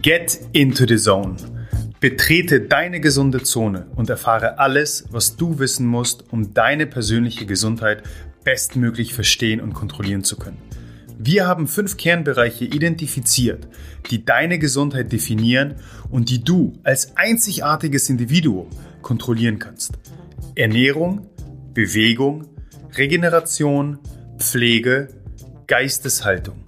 Get into the zone. Betrete deine gesunde Zone und erfahre alles, was du wissen musst, um deine persönliche Gesundheit bestmöglich verstehen und kontrollieren zu können. Wir haben fünf Kernbereiche identifiziert, die deine Gesundheit definieren und die du als einzigartiges Individuum kontrollieren kannst. Ernährung, Bewegung, Regeneration, Pflege, Geisteshaltung.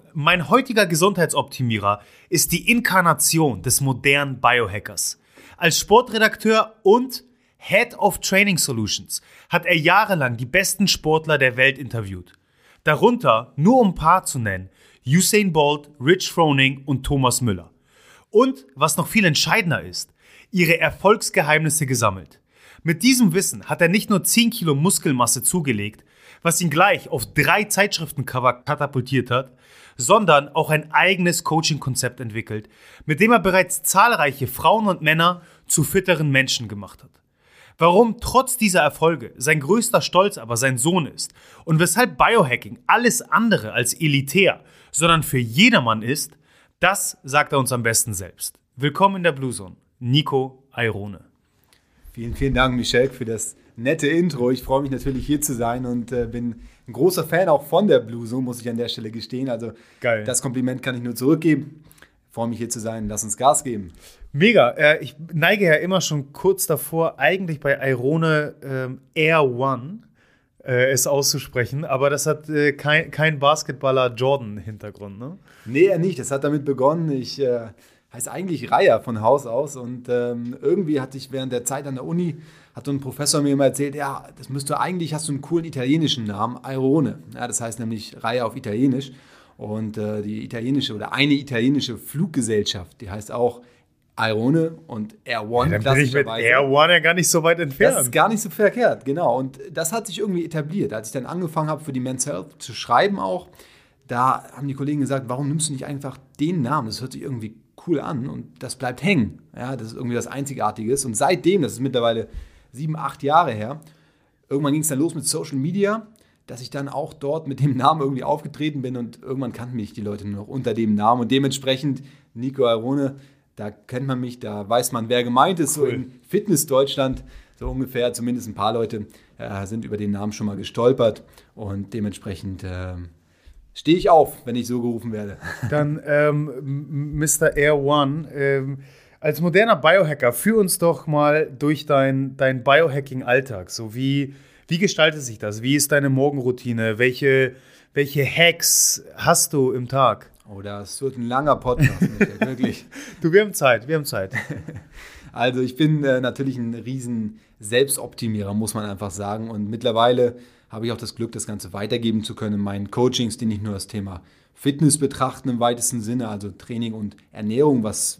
Mein heutiger Gesundheitsoptimierer ist die Inkarnation des modernen Biohackers. Als Sportredakteur und Head of Training Solutions hat er jahrelang die besten Sportler der Welt interviewt. Darunter, nur um ein paar zu nennen, Usain Bolt, Rich Froning und Thomas Müller. Und, was noch viel entscheidender ist, ihre Erfolgsgeheimnisse gesammelt. Mit diesem Wissen hat er nicht nur 10 Kilo Muskelmasse zugelegt, was ihn gleich auf drei Zeitschriftencover katapultiert hat, sondern auch ein eigenes Coaching-Konzept entwickelt, mit dem er bereits zahlreiche Frauen und Männer zu fitteren Menschen gemacht hat. Warum trotz dieser Erfolge sein größter Stolz aber sein Sohn ist und weshalb Biohacking alles andere als elitär, sondern für jedermann ist, das sagt er uns am besten selbst. Willkommen in der Blue Zone, Nico Airone. Vielen, vielen Dank, Michel, für das nette Intro. Ich freue mich natürlich hier zu sein und äh, bin ein großer Fan auch von der Blue Zone, muss ich an der Stelle gestehen. Also Geil. das Kompliment kann ich nur zurückgeben. Ich freue mich hier zu sein. Lass uns Gas geben. Mega. Äh, ich neige ja immer schon kurz davor, eigentlich bei Irone ähm, Air One äh, es auszusprechen, aber das hat äh, kein, kein Basketballer Jordan-Hintergrund, ne? Nee, er nicht. Das hat damit begonnen. Ich äh, heißt eigentlich Reiher von Haus aus und ähm, irgendwie hatte ich während der Zeit an der Uni hat so ein Professor mir immer erzählt, ja, das müsste eigentlich, hast du einen coolen italienischen Namen, Airone. Ja, das heißt nämlich Reihe auf Italienisch. Und äh, die italienische oder eine italienische Fluggesellschaft, die heißt auch Airone und Air One. Ja, dann bin ich mit Air One ja gar nicht so weit entfernt. Das ist gar nicht so verkehrt, genau. Und das hat sich irgendwie etabliert. Als ich dann angefangen habe, für die Men's Health zu schreiben auch, da haben die Kollegen gesagt, warum nimmst du nicht einfach den Namen? Das hört sich irgendwie cool an und das bleibt hängen. Ja, das ist irgendwie das Einzigartige. Und seitdem, das ist mittlerweile sieben, acht Jahre her. Irgendwann ging es dann los mit Social Media, dass ich dann auch dort mit dem Namen irgendwie aufgetreten bin und irgendwann kannten mich die Leute nur noch unter dem Namen und dementsprechend Nico Arone, da kennt man mich, da weiß man, wer gemeint ist, cool. so in Fitness Deutschland, so ungefähr, zumindest ein paar Leute äh, sind über den Namen schon mal gestolpert und dementsprechend äh, stehe ich auf, wenn ich so gerufen werde. Dann ähm, Mr. Air One, ähm, als moderner Biohacker, führ uns doch mal durch deinen dein Biohacking-Alltag. So wie, wie gestaltet sich das? Wie ist deine Morgenroutine? Welche, welche Hacks hast du im Tag? Oh, das wird ein langer Podcast, Michael, wirklich. du, wir haben Zeit, wir haben Zeit. Also ich bin äh, natürlich ein riesen Selbstoptimierer, muss man einfach sagen. Und mittlerweile habe ich auch das Glück, das Ganze weitergeben zu können in meinen Coachings, die nicht nur das Thema Fitness betrachten im weitesten Sinne, also Training und Ernährung, was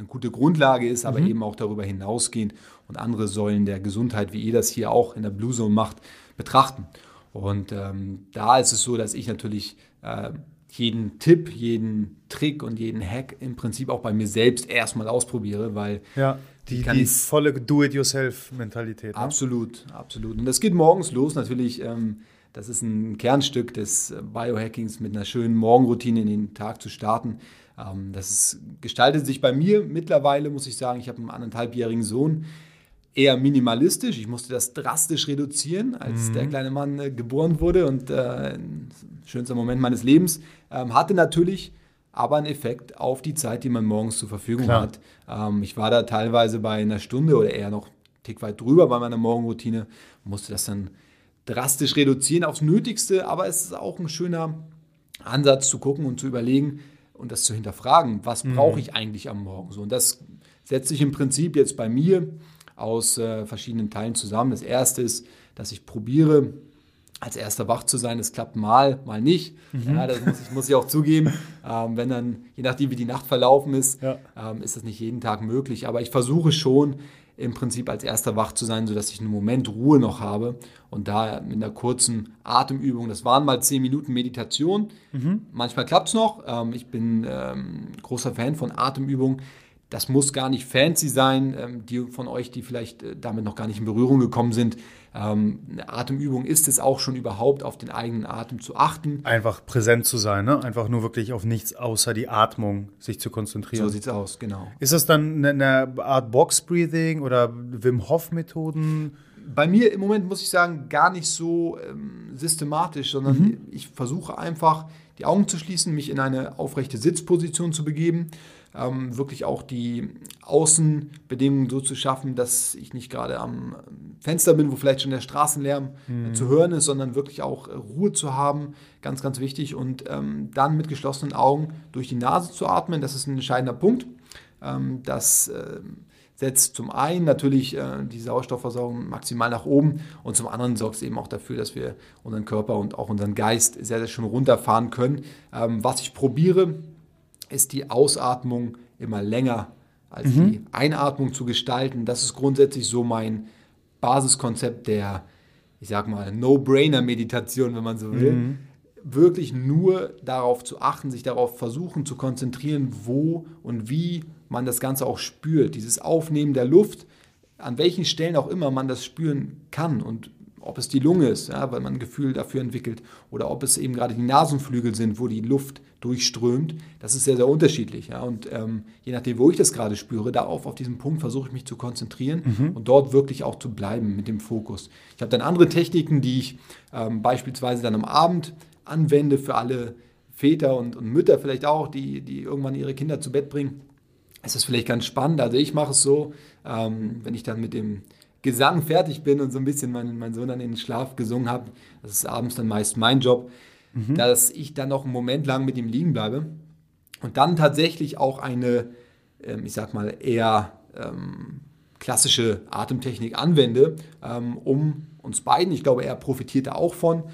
eine gute Grundlage ist, aber mhm. eben auch darüber hinausgehend und andere Säulen der Gesundheit, wie ihr das hier auch in der Blue Zone macht, betrachten. Und ähm, da ist es so, dass ich natürlich äh, jeden Tipp, jeden Trick und jeden Hack im Prinzip auch bei mir selbst erstmal ausprobiere, weil ja, die, die volle Do-it-yourself-Mentalität. Ne? Absolut, absolut. Und das geht morgens los natürlich. Ähm, das ist ein Kernstück des Biohackings, mit einer schönen Morgenroutine in den Tag zu starten. Ähm, das ist, gestaltet sich bei mir mittlerweile, muss ich sagen, ich habe einen anderthalbjährigen Sohn, eher minimalistisch. Ich musste das drastisch reduzieren, als mhm. der kleine Mann äh, geboren wurde und äh, schönster Moment meines Lebens. Ähm, hatte natürlich aber einen Effekt auf die Zeit, die man morgens zur Verfügung Klar. hat. Ähm, ich war da teilweise bei einer Stunde oder eher noch einen Tick weit drüber bei meiner Morgenroutine, musste das dann drastisch reduzieren aufs Nötigste, aber es ist auch ein schöner Ansatz zu gucken und zu überlegen, und das zu hinterfragen, was mhm. brauche ich eigentlich am Morgen so. Und das setzt sich im Prinzip jetzt bei mir aus äh, verschiedenen Teilen zusammen. Das erste ist, dass ich probiere, als erster wach zu sein. Das klappt mal, mal nicht. Mhm. Ja, das muss ich, muss ich auch zugeben. Ähm, wenn dann, je nachdem wie die Nacht verlaufen ist, ja. ähm, ist das nicht jeden Tag möglich. Aber ich versuche schon im Prinzip als erster wach zu sein, sodass ich einen Moment Ruhe noch habe. Und da mit einer kurzen Atemübung, das waren mal zehn Minuten Meditation. Mhm. Manchmal klappt es noch. Ähm, ich bin ähm, großer Fan von Atemübungen das muss gar nicht fancy sein. Ähm, die von euch, die vielleicht äh, damit noch gar nicht in Berührung gekommen sind, eine Atemübung ist es auch schon überhaupt, auf den eigenen Atem zu achten. Einfach präsent zu sein, ne? einfach nur wirklich auf nichts außer die Atmung sich zu konzentrieren. So sieht es aus, genau. Ist das dann eine Art Box Breathing oder Wim Hof Methoden? Bei mir im Moment muss ich sagen, gar nicht so ähm, systematisch, sondern mhm. ich versuche einfach, die Augen zu schließen, mich in eine aufrechte Sitzposition zu begeben ähm, wirklich auch die Außenbedingungen so zu schaffen, dass ich nicht gerade am Fenster bin, wo vielleicht schon der Straßenlärm mhm. zu hören ist, sondern wirklich auch äh, Ruhe zu haben, ganz, ganz wichtig. Und ähm, dann mit geschlossenen Augen durch die Nase zu atmen, das ist ein entscheidender Punkt. Ähm, das äh, setzt zum einen natürlich äh, die Sauerstoffversorgung maximal nach oben und zum anderen sorgt es eben auch dafür, dass wir unseren Körper und auch unseren Geist sehr, sehr schön runterfahren können. Ähm, was ich probiere, ist die Ausatmung immer länger als mhm. die Einatmung zu gestalten. Das ist grundsätzlich so mein Basiskonzept der, ich sag mal, No-Brainer-Meditation, wenn man so will. Mhm. Wirklich nur darauf zu achten, sich darauf versuchen zu konzentrieren, wo und wie man das Ganze auch spürt. Dieses Aufnehmen der Luft, an welchen Stellen auch immer man das spüren kann und ob es die Lunge ist, ja, weil man ein Gefühl dafür entwickelt, oder ob es eben gerade die Nasenflügel sind, wo die Luft durchströmt. Das ist sehr, sehr unterschiedlich. Ja. Und ähm, je nachdem, wo ich das gerade spüre, darauf, auf diesen Punkt versuche ich mich zu konzentrieren mhm. und dort wirklich auch zu bleiben mit dem Fokus. Ich habe dann andere Techniken, die ich ähm, beispielsweise dann am Abend anwende für alle Väter und, und Mütter vielleicht auch, die, die irgendwann ihre Kinder zu Bett bringen. Es ist vielleicht ganz spannend. Also ich mache es so, ähm, wenn ich dann mit dem Gesang fertig bin und so ein bisschen meinen mein Sohn dann in den Schlaf gesungen habe, das ist abends dann meist mein Job, mhm. dass ich dann noch einen Moment lang mit ihm liegen bleibe und dann tatsächlich auch eine, ähm, ich sag mal, eher ähm, klassische Atemtechnik anwende, ähm, um uns beiden, ich glaube, er profitiert da auch von,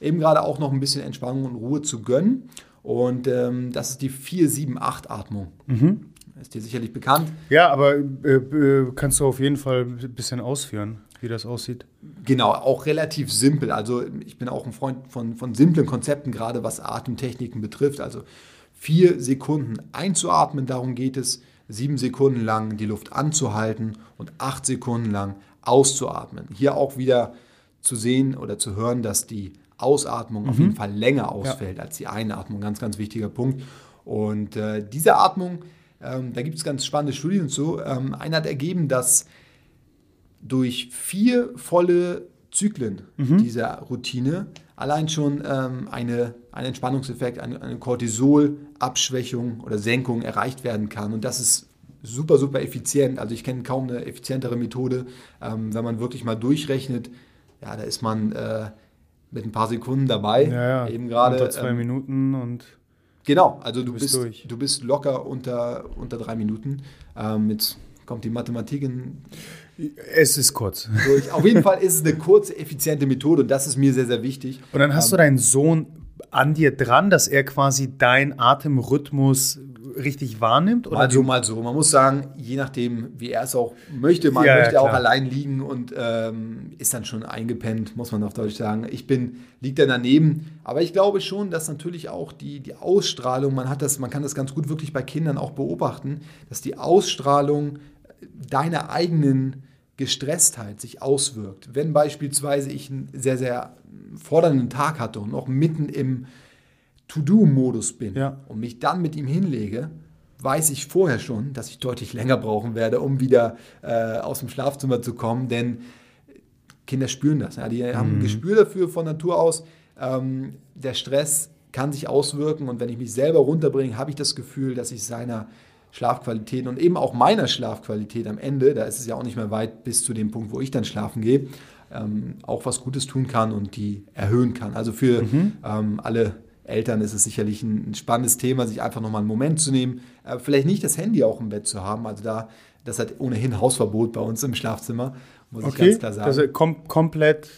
eben gerade auch noch ein bisschen Entspannung und Ruhe zu gönnen. Und ähm, das ist die 4-7-8-Atmung. Mhm. Ist dir sicherlich bekannt. Ja, aber äh, äh, kannst du auf jeden Fall ein bisschen ausführen, wie das aussieht? Genau, auch relativ simpel. Also ich bin auch ein Freund von, von simplen Konzepten, gerade was Atemtechniken betrifft. Also vier Sekunden einzuatmen, darum geht es, sieben Sekunden lang die Luft anzuhalten und acht Sekunden lang auszuatmen. Hier auch wieder zu sehen oder zu hören, dass die Ausatmung mhm. auf jeden Fall länger ausfällt ja. als die Einatmung. Ganz, ganz wichtiger Punkt. Und äh, diese Atmung ähm, da gibt es ganz spannende Studien zu. Ähm, einer hat ergeben, dass durch vier volle Zyklen mhm. dieser Routine allein schon ähm, eine, ein Entspannungseffekt, eine, eine Cortisolabschwächung oder Senkung erreicht werden kann. Und das ist super, super effizient. Also ich kenne kaum eine effizientere Methode, ähm, wenn man wirklich mal durchrechnet. Ja, da ist man äh, mit ein paar Sekunden dabei. Ja, ja. Eben gerade. Unter zwei ähm, Minuten und Genau, also du, bist, bist du bist locker unter, unter drei Minuten. Ähm, jetzt kommt die Mathematik in. Es ist kurz. Durch. Auf jeden Fall ist es eine kurze, effiziente Methode und das ist mir sehr, sehr wichtig. Und dann hast ähm, du deinen Sohn an dir dran, dass er quasi deinen Atemrhythmus richtig wahrnimmt? Oder mal so, mal so. Man muss sagen, je nachdem, wie er es auch möchte, man ja, möchte ja, auch allein liegen und ähm, ist dann schon eingepennt, muss man auf Deutsch sagen. Ich bin, liegt dann daneben. Aber ich glaube schon, dass natürlich auch die, die Ausstrahlung, man hat das, man kann das ganz gut wirklich bei Kindern auch beobachten, dass die Ausstrahlung deiner eigenen Gestresstheit sich auswirkt. Wenn beispielsweise ich einen sehr, sehr fordernden Tag hatte und noch mitten im To-Do-Modus bin ja. und mich dann mit ihm hinlege, weiß ich vorher schon, dass ich deutlich länger brauchen werde, um wieder äh, aus dem Schlafzimmer zu kommen, denn Kinder spüren das. Ja, die mhm. haben ein Gespür dafür von Natur aus. Ähm, der Stress kann sich auswirken und wenn ich mich selber runterbringe, habe ich das Gefühl, dass ich seiner Schlafqualität und eben auch meiner Schlafqualität am Ende, da ist es ja auch nicht mehr weit bis zu dem Punkt, wo ich dann schlafen gehe, ähm, auch was Gutes tun kann und die erhöhen kann. Also für mhm. ähm, alle Eltern ist es sicherlich ein, spannendes Thema, sich einfach nochmal einen Moment zu nehmen. Äh, vielleicht nicht das Handy auch im Bett zu haben. Also da, das hat ohnehin Hausverbot bei uns im Schlafzimmer, muss okay, ich ganz klar sagen. Also kom komplett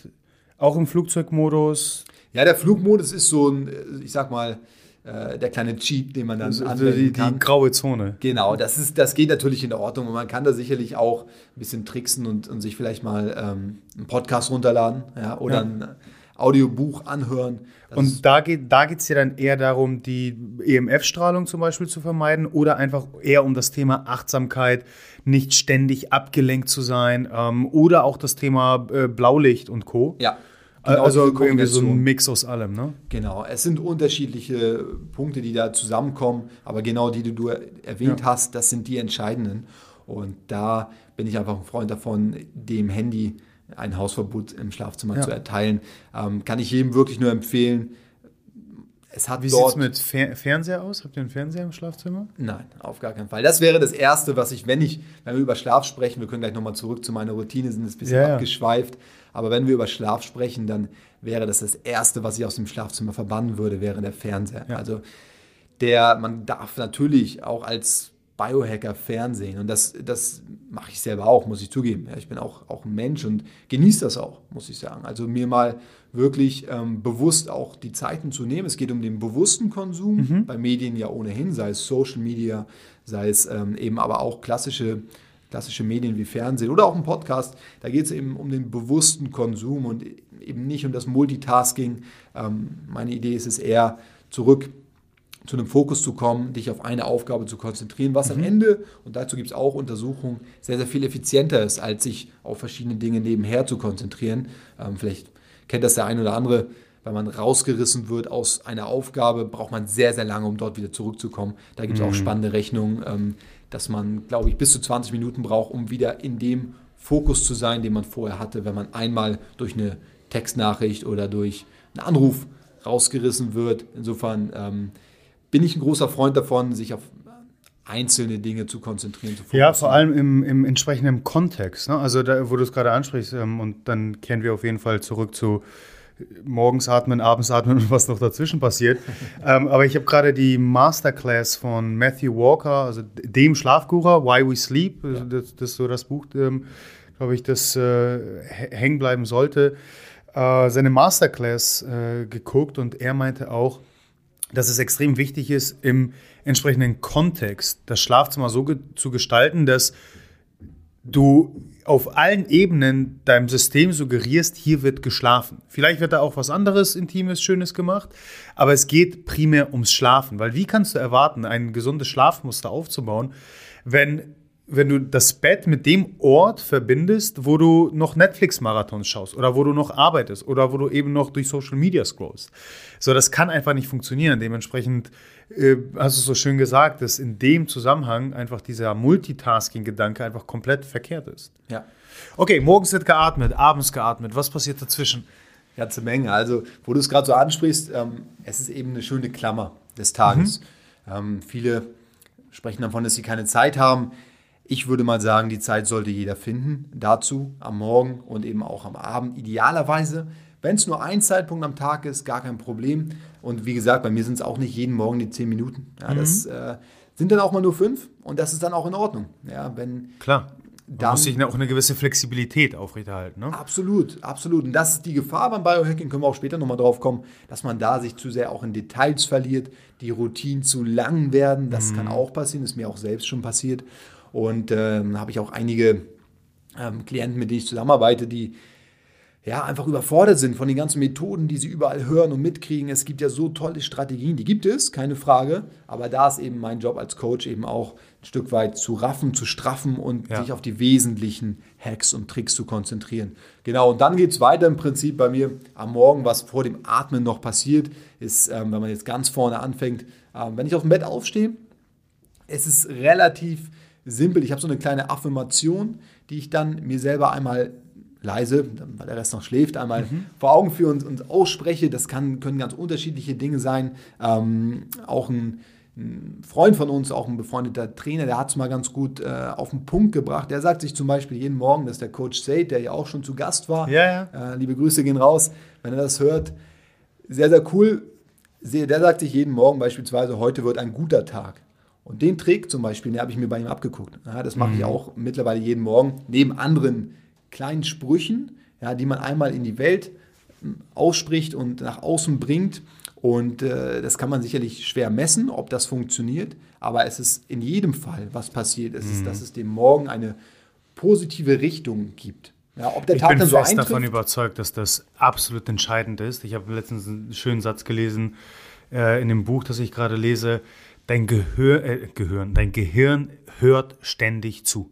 Auch im Flugzeugmodus? Ja, der Flugmodus ist so ein, äh, ich sag mal, äh, der kleine Cheat, den man dann also anwenden kann. Die graue Zone. Genau, das, ist, das geht natürlich in Ordnung und man kann da sicherlich auch ein bisschen tricksen und, und sich vielleicht mal ähm, einen Podcast runterladen ja, oder ja. ein Audiobuch anhören. Das und da geht da es ja dann eher darum, die EMF-Strahlung zum Beispiel zu vermeiden oder einfach eher um das Thema Achtsamkeit, nicht ständig abgelenkt zu sein ähm, oder auch das Thema äh, Blaulicht und Co. Ja. Genau also irgendwie so ein Mix aus allem, ne? Genau, es sind unterschiedliche Punkte, die da zusammenkommen, aber genau die, die du erwähnt ja. hast, das sind die entscheidenden. Und da bin ich einfach ein Freund davon, dem Handy ein Hausverbot im Schlafzimmer ja. zu erteilen. Ähm, kann ich jedem wirklich nur empfehlen. Es hat Wie sieht es mit Fer Fernseher aus? Habt ihr einen Fernseher im Schlafzimmer? Nein, auf gar keinen Fall. Das wäre das Erste, was ich, wenn ich, wenn wir über Schlaf sprechen, wir können gleich nochmal zurück zu meiner Routine, sind ein bisschen ja, abgeschweift. Aber wenn wir über Schlaf sprechen, dann wäre das das Erste, was ich aus dem Schlafzimmer verbannen würde, wäre der Fernseher. Ja. Also der, man darf natürlich auch als Biohacker Fernsehen. Und das, das mache ich selber auch, muss ich zugeben. Ja, ich bin auch, auch ein Mensch und genieße das auch, muss ich sagen. Also mir mal wirklich ähm, bewusst auch die Zeiten zu nehmen. Es geht um den bewussten Konsum, mhm. bei Medien ja ohnehin, sei es Social Media, sei es ähm, eben aber auch klassische, klassische Medien wie Fernsehen oder auch ein Podcast. Da geht es eben um den bewussten Konsum und eben nicht um das Multitasking. Ähm, meine Idee ist es eher zurück zu einem Fokus zu kommen, dich auf eine Aufgabe zu konzentrieren, was mhm. am Ende, und dazu gibt es auch Untersuchungen, sehr, sehr viel effizienter ist, als sich auf verschiedene Dinge nebenher zu konzentrieren. Ähm, vielleicht kennt das der ein oder andere, wenn man rausgerissen wird aus einer Aufgabe, braucht man sehr, sehr lange, um dort wieder zurückzukommen. Da gibt es mhm. auch spannende Rechnungen, ähm, dass man, glaube ich, bis zu 20 Minuten braucht, um wieder in dem Fokus zu sein, den man vorher hatte, wenn man einmal durch eine Textnachricht oder durch einen Anruf rausgerissen wird. Insofern ähm, bin ich ein großer Freund davon, sich auf einzelne Dinge zu konzentrieren. Zu ja, vor allem im, im entsprechenden Kontext. Ne? Also da, wo du es gerade ansprichst, ähm, und dann kehren wir auf jeden Fall zurück zu morgens atmen, abends atmen und was noch dazwischen passiert. ähm, aber ich habe gerade die Masterclass von Matthew Walker, also dem Schlafguru, Why We Sleep, ja. das, das, ist so das Buch, ähm, glaube ich, das äh, hängen bleiben sollte, äh, seine Masterclass äh, geguckt und er meinte auch, dass es extrem wichtig ist, im entsprechenden Kontext das Schlafzimmer so ge zu gestalten, dass du auf allen Ebenen deinem System suggerierst, hier wird geschlafen. Vielleicht wird da auch was anderes Intimes, Schönes gemacht, aber es geht primär ums Schlafen, weil wie kannst du erwarten, ein gesundes Schlafmuster aufzubauen, wenn wenn du das Bett mit dem Ort verbindest, wo du noch Netflix-Marathons schaust oder wo du noch arbeitest oder wo du eben noch durch Social Media scrollst. So, das kann einfach nicht funktionieren. Dementsprechend äh, hast du so schön gesagt, dass in dem Zusammenhang einfach dieser Multitasking-Gedanke einfach komplett verkehrt ist. Ja. Okay, morgens wird geatmet, abends geatmet. Was passiert dazwischen? Ganze Menge. Also, wo du es gerade so ansprichst, ähm, es ist eben eine schöne Klammer des Tages. Mhm. Ähm, viele sprechen davon, dass sie keine Zeit haben. Ich würde mal sagen, die Zeit sollte jeder finden dazu, am Morgen und eben auch am Abend. Idealerweise, wenn es nur ein Zeitpunkt am Tag ist, gar kein Problem. Und wie gesagt, bei mir sind es auch nicht jeden Morgen die zehn Minuten. Ja, mhm. Das äh, sind dann auch mal nur fünf und das ist dann auch in Ordnung. Ja, wenn, Klar. Man muss sich auch eine gewisse Flexibilität aufrechterhalten. Ne? Absolut, absolut. Und das ist die Gefahr beim Biohacking, können wir auch später nochmal drauf kommen, dass man da sich zu sehr auch in Details verliert, die Routinen zu lang werden. Das mhm. kann auch passieren, ist mir auch selbst schon passiert. Und ähm, habe ich auch einige ähm, Klienten, mit denen ich zusammenarbeite, die ja, einfach überfordert sind von den ganzen Methoden, die sie überall hören und mitkriegen. Es gibt ja so tolle Strategien, die gibt es, keine Frage. Aber da ist eben mein Job als Coach eben auch ein Stück weit zu raffen, zu straffen und ja. sich auf die wesentlichen Hacks und Tricks zu konzentrieren. Genau, und dann geht es weiter im Prinzip bei mir am Morgen, was vor dem Atmen noch passiert, ist, ähm, wenn man jetzt ganz vorne anfängt, ähm, wenn ich auf dem Bett aufstehe, es ist relativ simpel. Ich habe so eine kleine Affirmation, die ich dann mir selber einmal leise, weil der Rest noch schläft, einmal mhm. vor Augen führe und, und, ausspreche. Das kann, können ganz unterschiedliche Dinge sein. Ähm, auch ein, ein, Freund von uns, auch ein befreundeter Trainer, der hat es mal ganz gut äh, auf den Punkt gebracht. Der sagt sich zum Beispiel jeden Morgen, dass der Coach Said, der ja auch schon zu Gast war, ja, ja. Äh, liebe Grüße gehen raus, wenn er das hört. Sehr, sehr cool. Der sagt sich jeden Morgen beispielsweise, heute wird ein guter Tag. Und den Trick zum Beispiel, den habe ich mir bei ihm abgeguckt. Ja, das mache mhm. ich auch mittlerweile jeden Morgen, neben anderen kleinen Sprüchen, ja, die man einmal in die Welt ausspricht und nach außen bringt. Und äh, das kann man sicherlich schwer messen, ob das funktioniert. Aber es ist in jedem Fall, was passiert, ist, mhm. dass es dem Morgen eine positive Richtung gibt. Ja, ob der ich Tag bin dann so fest eintrifft, davon überzeugt, dass das absolut entscheidend ist. Ich habe letztens einen schönen Satz gelesen äh, in dem Buch, das ich gerade lese. Dein Gehör, äh, Gehirn, dein Gehirn hört ständig zu.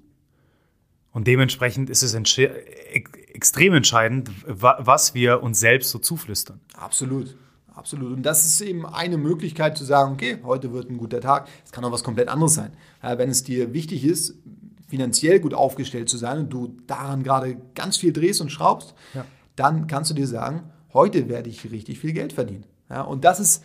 Und dementsprechend ist es extrem entscheidend, was wir uns selbst so zuflüstern. Absolut. Absolut. Und das ist eben eine Möglichkeit zu sagen, okay, heute wird ein guter Tag. Es kann auch was komplett anderes sein. Wenn es dir wichtig ist, finanziell gut aufgestellt zu sein und du daran gerade ganz viel drehst und schraubst, ja. dann kannst du dir sagen, heute werde ich richtig viel Geld verdienen. Ja, und das ist,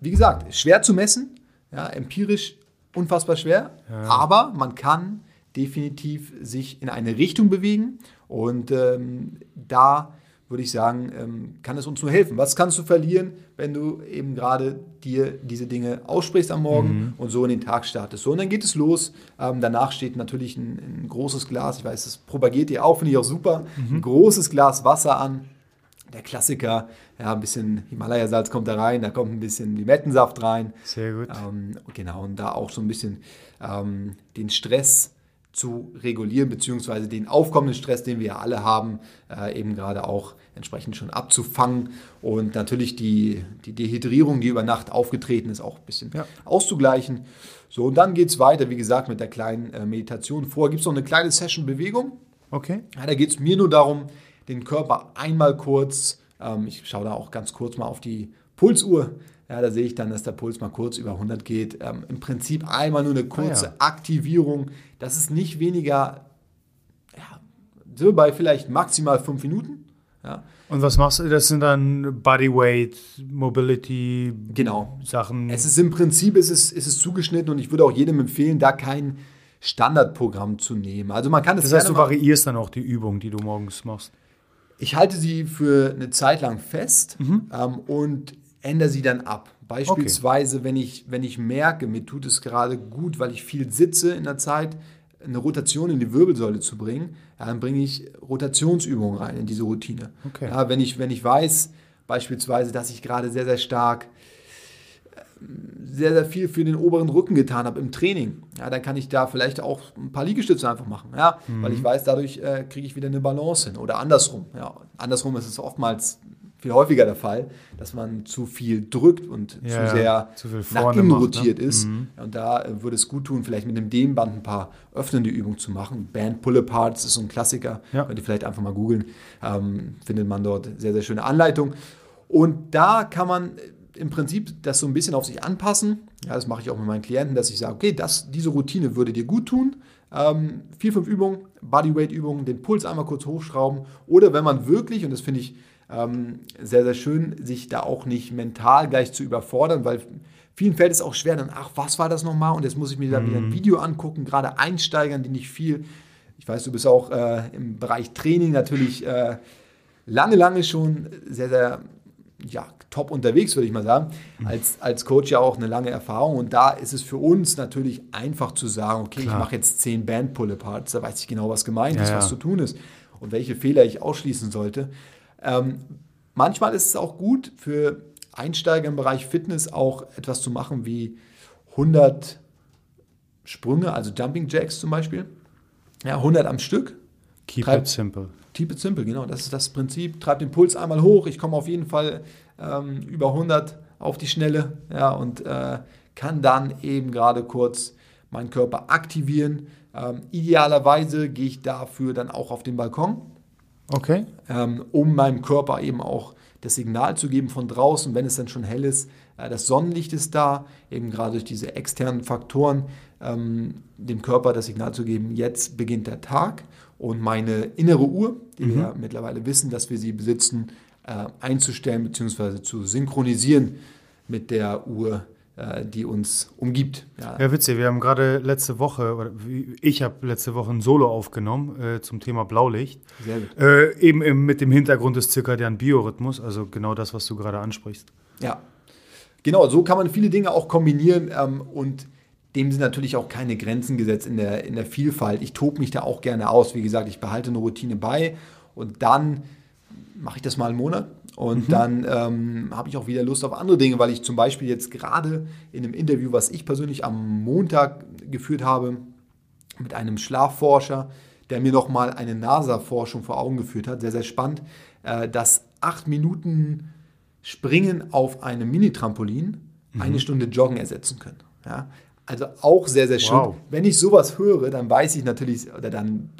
wie gesagt, schwer zu messen, ja, empirisch unfassbar schwer, aber man kann definitiv sich in eine Richtung bewegen und ähm, da würde ich sagen, ähm, kann es uns nur helfen. Was kannst du verlieren, wenn du eben gerade dir diese Dinge aussprichst am Morgen mhm. und so in den Tag startest? So, und dann geht es los. Ähm, danach steht natürlich ein, ein, großes Glas, ich weiß, das propagiert ihr auch, finde ich auch super, mhm. ein großes Glas Wasser an. Der Klassiker, ja, ein bisschen Himalaya-Salz kommt da rein, da kommt ein bisschen Limettensaft rein. Sehr gut. Ähm, genau, und da auch so ein bisschen ähm, den Stress zu regulieren, beziehungsweise den aufkommenden Stress, den wir ja alle haben, äh, eben gerade auch entsprechend schon abzufangen und natürlich die, die Dehydrierung, die über Nacht aufgetreten ist, auch ein bisschen ja. auszugleichen. So, und dann geht es weiter, wie gesagt, mit der kleinen äh, Meditation. Vorher gibt es noch eine kleine Session Bewegung. Okay. Ja, da geht es mir nur darum, den Körper einmal kurz, ähm, ich schaue da auch ganz kurz mal auf die Pulsuhr, ja, da sehe ich dann, dass der Puls mal kurz über 100 geht. Ähm, Im Prinzip einmal nur eine kurze ah, ja. Aktivierung. Das ist nicht weniger, ja, so bei vielleicht maximal fünf Minuten. Ja. Und was machst du? Das sind dann Bodyweight, Mobility genau. Sachen. Es ist im Prinzip ist es, ist es zugeschnitten und ich würde auch jedem empfehlen, da kein Standardprogramm zu nehmen. Also man kann es Das heißt, du variierst dann auch die Übung, die du morgens machst. Ich halte sie für eine Zeit lang fest mhm. ähm, und ändere sie dann ab. Beispielsweise, okay. wenn, ich, wenn ich merke, mir tut es gerade gut, weil ich viel sitze in der Zeit, eine Rotation in die Wirbelsäule zu bringen, ja, dann bringe ich Rotationsübungen rein in diese Routine. Okay. Ja, wenn, ich, wenn ich weiß, beispielsweise, dass ich gerade sehr, sehr stark sehr, sehr viel für den oberen Rücken getan habe im Training, ja, dann kann ich da vielleicht auch ein paar Liegestütze einfach machen, ja, mhm. weil ich weiß, dadurch äh, kriege ich wieder eine Balance hin oder andersrum. Ja. Andersrum ist es oftmals viel häufiger der Fall, dass man zu viel drückt und ja, zu sehr zu nach innen macht, ne? rotiert ne? ist. Mhm. Und da äh, würde es gut tun, vielleicht mit einem Dehnband ein paar öffnende Übungen zu machen. Band Pull-Aparts ist so ein Klassiker. Ja. Könnt ihr vielleicht einfach mal googeln. Ähm, findet man dort sehr, sehr schöne Anleitung. Und da kann man im Prinzip das so ein bisschen auf sich anpassen. Ja, das mache ich auch mit meinen Klienten, dass ich sage, okay, das, diese Routine würde dir gut tun. Ähm, vier, fünf Übungen, Bodyweight-Übungen, den Puls einmal kurz hochschrauben. Oder wenn man wirklich, und das finde ich ähm, sehr, sehr schön, sich da auch nicht mental gleich zu überfordern, weil vielen fällt es auch schwer, dann, ach, was war das nochmal? Und jetzt muss ich mir da wieder ein mhm. Video angucken, gerade Einsteigern, die nicht viel, ich weiß, du bist auch äh, im Bereich Training natürlich äh, lange, lange schon sehr, sehr ja, top unterwegs, würde ich mal sagen. Mhm. Als, als Coach ja auch eine lange Erfahrung. Und da ist es für uns natürlich einfach zu sagen, okay, Klar. ich mache jetzt zehn Band-Pull-Aparts, da weiß ich genau, was gemeint ja, ist, was ja. zu tun ist und welche Fehler ich ausschließen sollte. Ähm, manchmal ist es auch gut für Einsteiger im Bereich Fitness auch etwas zu machen wie 100 Sprünge, also Jumping Jacks zum Beispiel. Ja, 100 am Stück. Keep Treib, it simple. Keep it simple, genau. Das ist das Prinzip. Treib den Puls einmal hoch. Ich komme auf jeden Fall ähm, über 100 auf die Schnelle ja, und äh, kann dann eben gerade kurz meinen Körper aktivieren. Ähm, idealerweise gehe ich dafür dann auch auf den Balkon Okay. Ähm, um meinem Körper eben auch das Signal zu geben von draußen, wenn es dann schon hell ist. Äh, das Sonnenlicht ist da, eben gerade durch diese externen Faktoren, ähm, dem Körper das Signal zu geben, jetzt beginnt der Tag und meine innere Uhr, die mhm. wir mittlerweile wissen, dass wir sie besitzen, äh, einzustellen bzw. zu synchronisieren mit der Uhr äh, die uns umgibt. Ja. ja, witzig. Wir haben gerade letzte Woche, oder ich habe letzte Woche ein Solo aufgenommen äh, zum Thema Blaulicht. Sehr gut. Äh, eben, eben mit dem Hintergrund des zirkadianen Biorhythmus, also genau das, was du gerade ansprichst. Ja, genau. So kann man viele Dinge auch kombinieren ähm, und dem sind natürlich auch keine Grenzen gesetzt in der, in der Vielfalt. Ich tobe mich da auch gerne aus. Wie gesagt, ich behalte eine Routine bei und dann mache ich das mal einen Monat und mhm. dann ähm, habe ich auch wieder Lust auf andere Dinge, weil ich zum Beispiel jetzt gerade in einem Interview, was ich persönlich am Montag geführt habe, mit einem Schlafforscher, der mir nochmal eine NASA-Forschung vor Augen geführt hat, sehr, sehr spannend, äh, dass acht Minuten Springen auf einem Mini-Trampolin mhm. eine Stunde Joggen ersetzen können. Ja? Also auch sehr, sehr schön. Wow. Wenn ich sowas höre, dann weiß ich natürlich, oder dann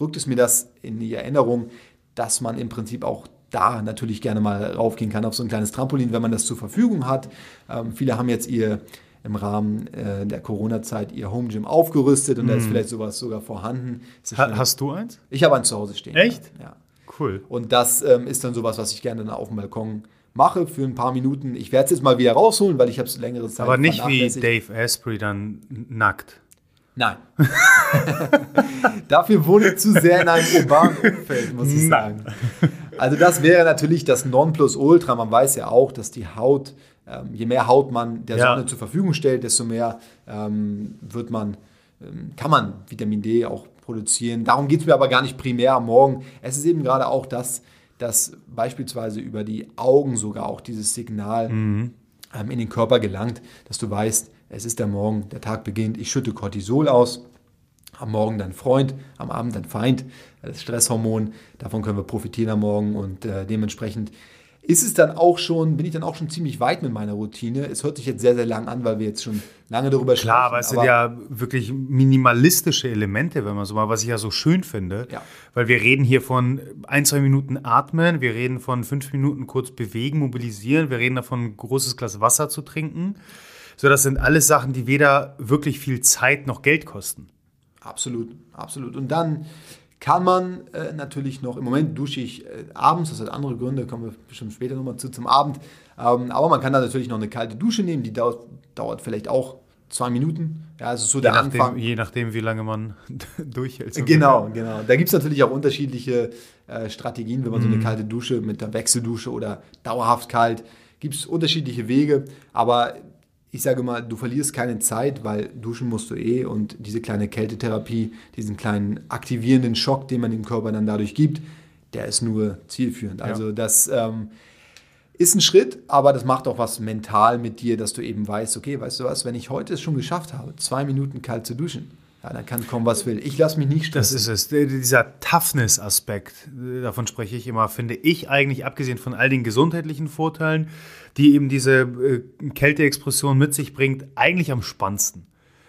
rückt es mir das in die Erinnerung, dass man im Prinzip auch da natürlich gerne mal raufgehen kann auf so ein kleines Trampolin, wenn man das zur Verfügung hat. Ähm, viele haben jetzt ihr im Rahmen äh, der Corona-Zeit ihr Home Gym aufgerüstet und mm. da ist mhm. vielleicht sowas sogar vorhanden. Ha, hast du eins? Ich habe eins zu Hause stehen. Echt? Ja. Cool. Und das ähm, ist dann sowas, was ich gerne auf dem Balkon mache für ein paar Minuten. Ich werde es jetzt mal wieder rausholen, weil ich habe es längere Zeit Aber nicht wie Dave Asprey dann nackt. Nein. Dafür wohne ich zu sehr in einem urbanen Umfeld, muss ich sagen. Also das wäre natürlich das Nonplusultra. Man weiß ja auch, dass die Haut, ähm, je mehr Haut man der ja. Sonne zur Verfügung stellt, desto mehr ähm, wird man, ähm, kann man Vitamin D auch produzieren. Darum geht es mir aber gar nicht primär am Morgen. Es ist eben gerade auch das, dass beispielsweise über die Augen sogar auch dieses Signal mhm. ähm, in den Körper gelangt, dass du weißt, es ist der Morgen, der Tag beginnt, ich schütte Cortisol aus, am Morgen dein Freund, am Abend dein Feind, das Stresshormon, davon können wir profitieren am Morgen und äh, dementsprechend ist es dann auch schon, bin ich dann auch schon ziemlich weit mit meiner Routine. Es hört sich jetzt sehr, sehr lang an, weil wir jetzt schon lange darüber sprechen. Klar, aber es sind ja wirklich minimalistische Elemente, wenn man so mal, was ich ja so schön finde. Ja. Weil wir reden hier von ein, zwei Minuten atmen, wir reden von fünf Minuten kurz bewegen, mobilisieren, wir reden davon, ein großes Glas Wasser zu trinken. So, das sind alles Sachen, die weder wirklich viel Zeit noch Geld kosten. Absolut, absolut. Und dann kann man äh, natürlich noch, im Moment dusche ich äh, abends, das hat andere Gründe, kommen wir bestimmt später nochmal zu zum Abend. Ähm, aber man kann da natürlich noch eine kalte Dusche nehmen, die dauert, dauert vielleicht auch zwei Minuten. Ja, also so je der nachdem, Anfang. Je nachdem, wie lange man durchhält. So genau, genau. Da gibt es natürlich auch unterschiedliche äh, Strategien, wenn man mm. so eine mhm. kalte Dusche mit der Wechseldusche oder dauerhaft kalt, gibt es unterschiedliche Wege. Aber ich sage mal, du verlierst keine Zeit, weil duschen musst du eh und diese kleine Kältetherapie, diesen kleinen aktivierenden Schock, den man dem Körper dann dadurch gibt, der ist nur zielführend. Ja. Also das ähm, ist ein Schritt, aber das macht auch was mental mit dir, dass du eben weißt, okay, weißt du was, wenn ich heute es schon geschafft habe, zwei Minuten kalt zu duschen, ja, dann kann kommen, was will. Ich lasse mich nicht stressen. Das ist es. Dieser Toughness-Aspekt, davon spreche ich immer, finde ich eigentlich, abgesehen von all den gesundheitlichen Vorteilen, die eben diese äh, Kälteexpression mit sich bringt, eigentlich am spannendsten.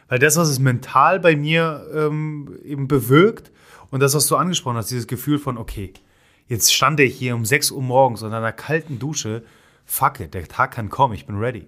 Weil das, was es mental bei mir ähm, eben bewirkt und das, was du angesprochen hast, dieses Gefühl von, okay, jetzt stand ich hier um 6 Uhr morgens in einer kalten Dusche, fuck it, der Tag kann kommen, ich bin ready.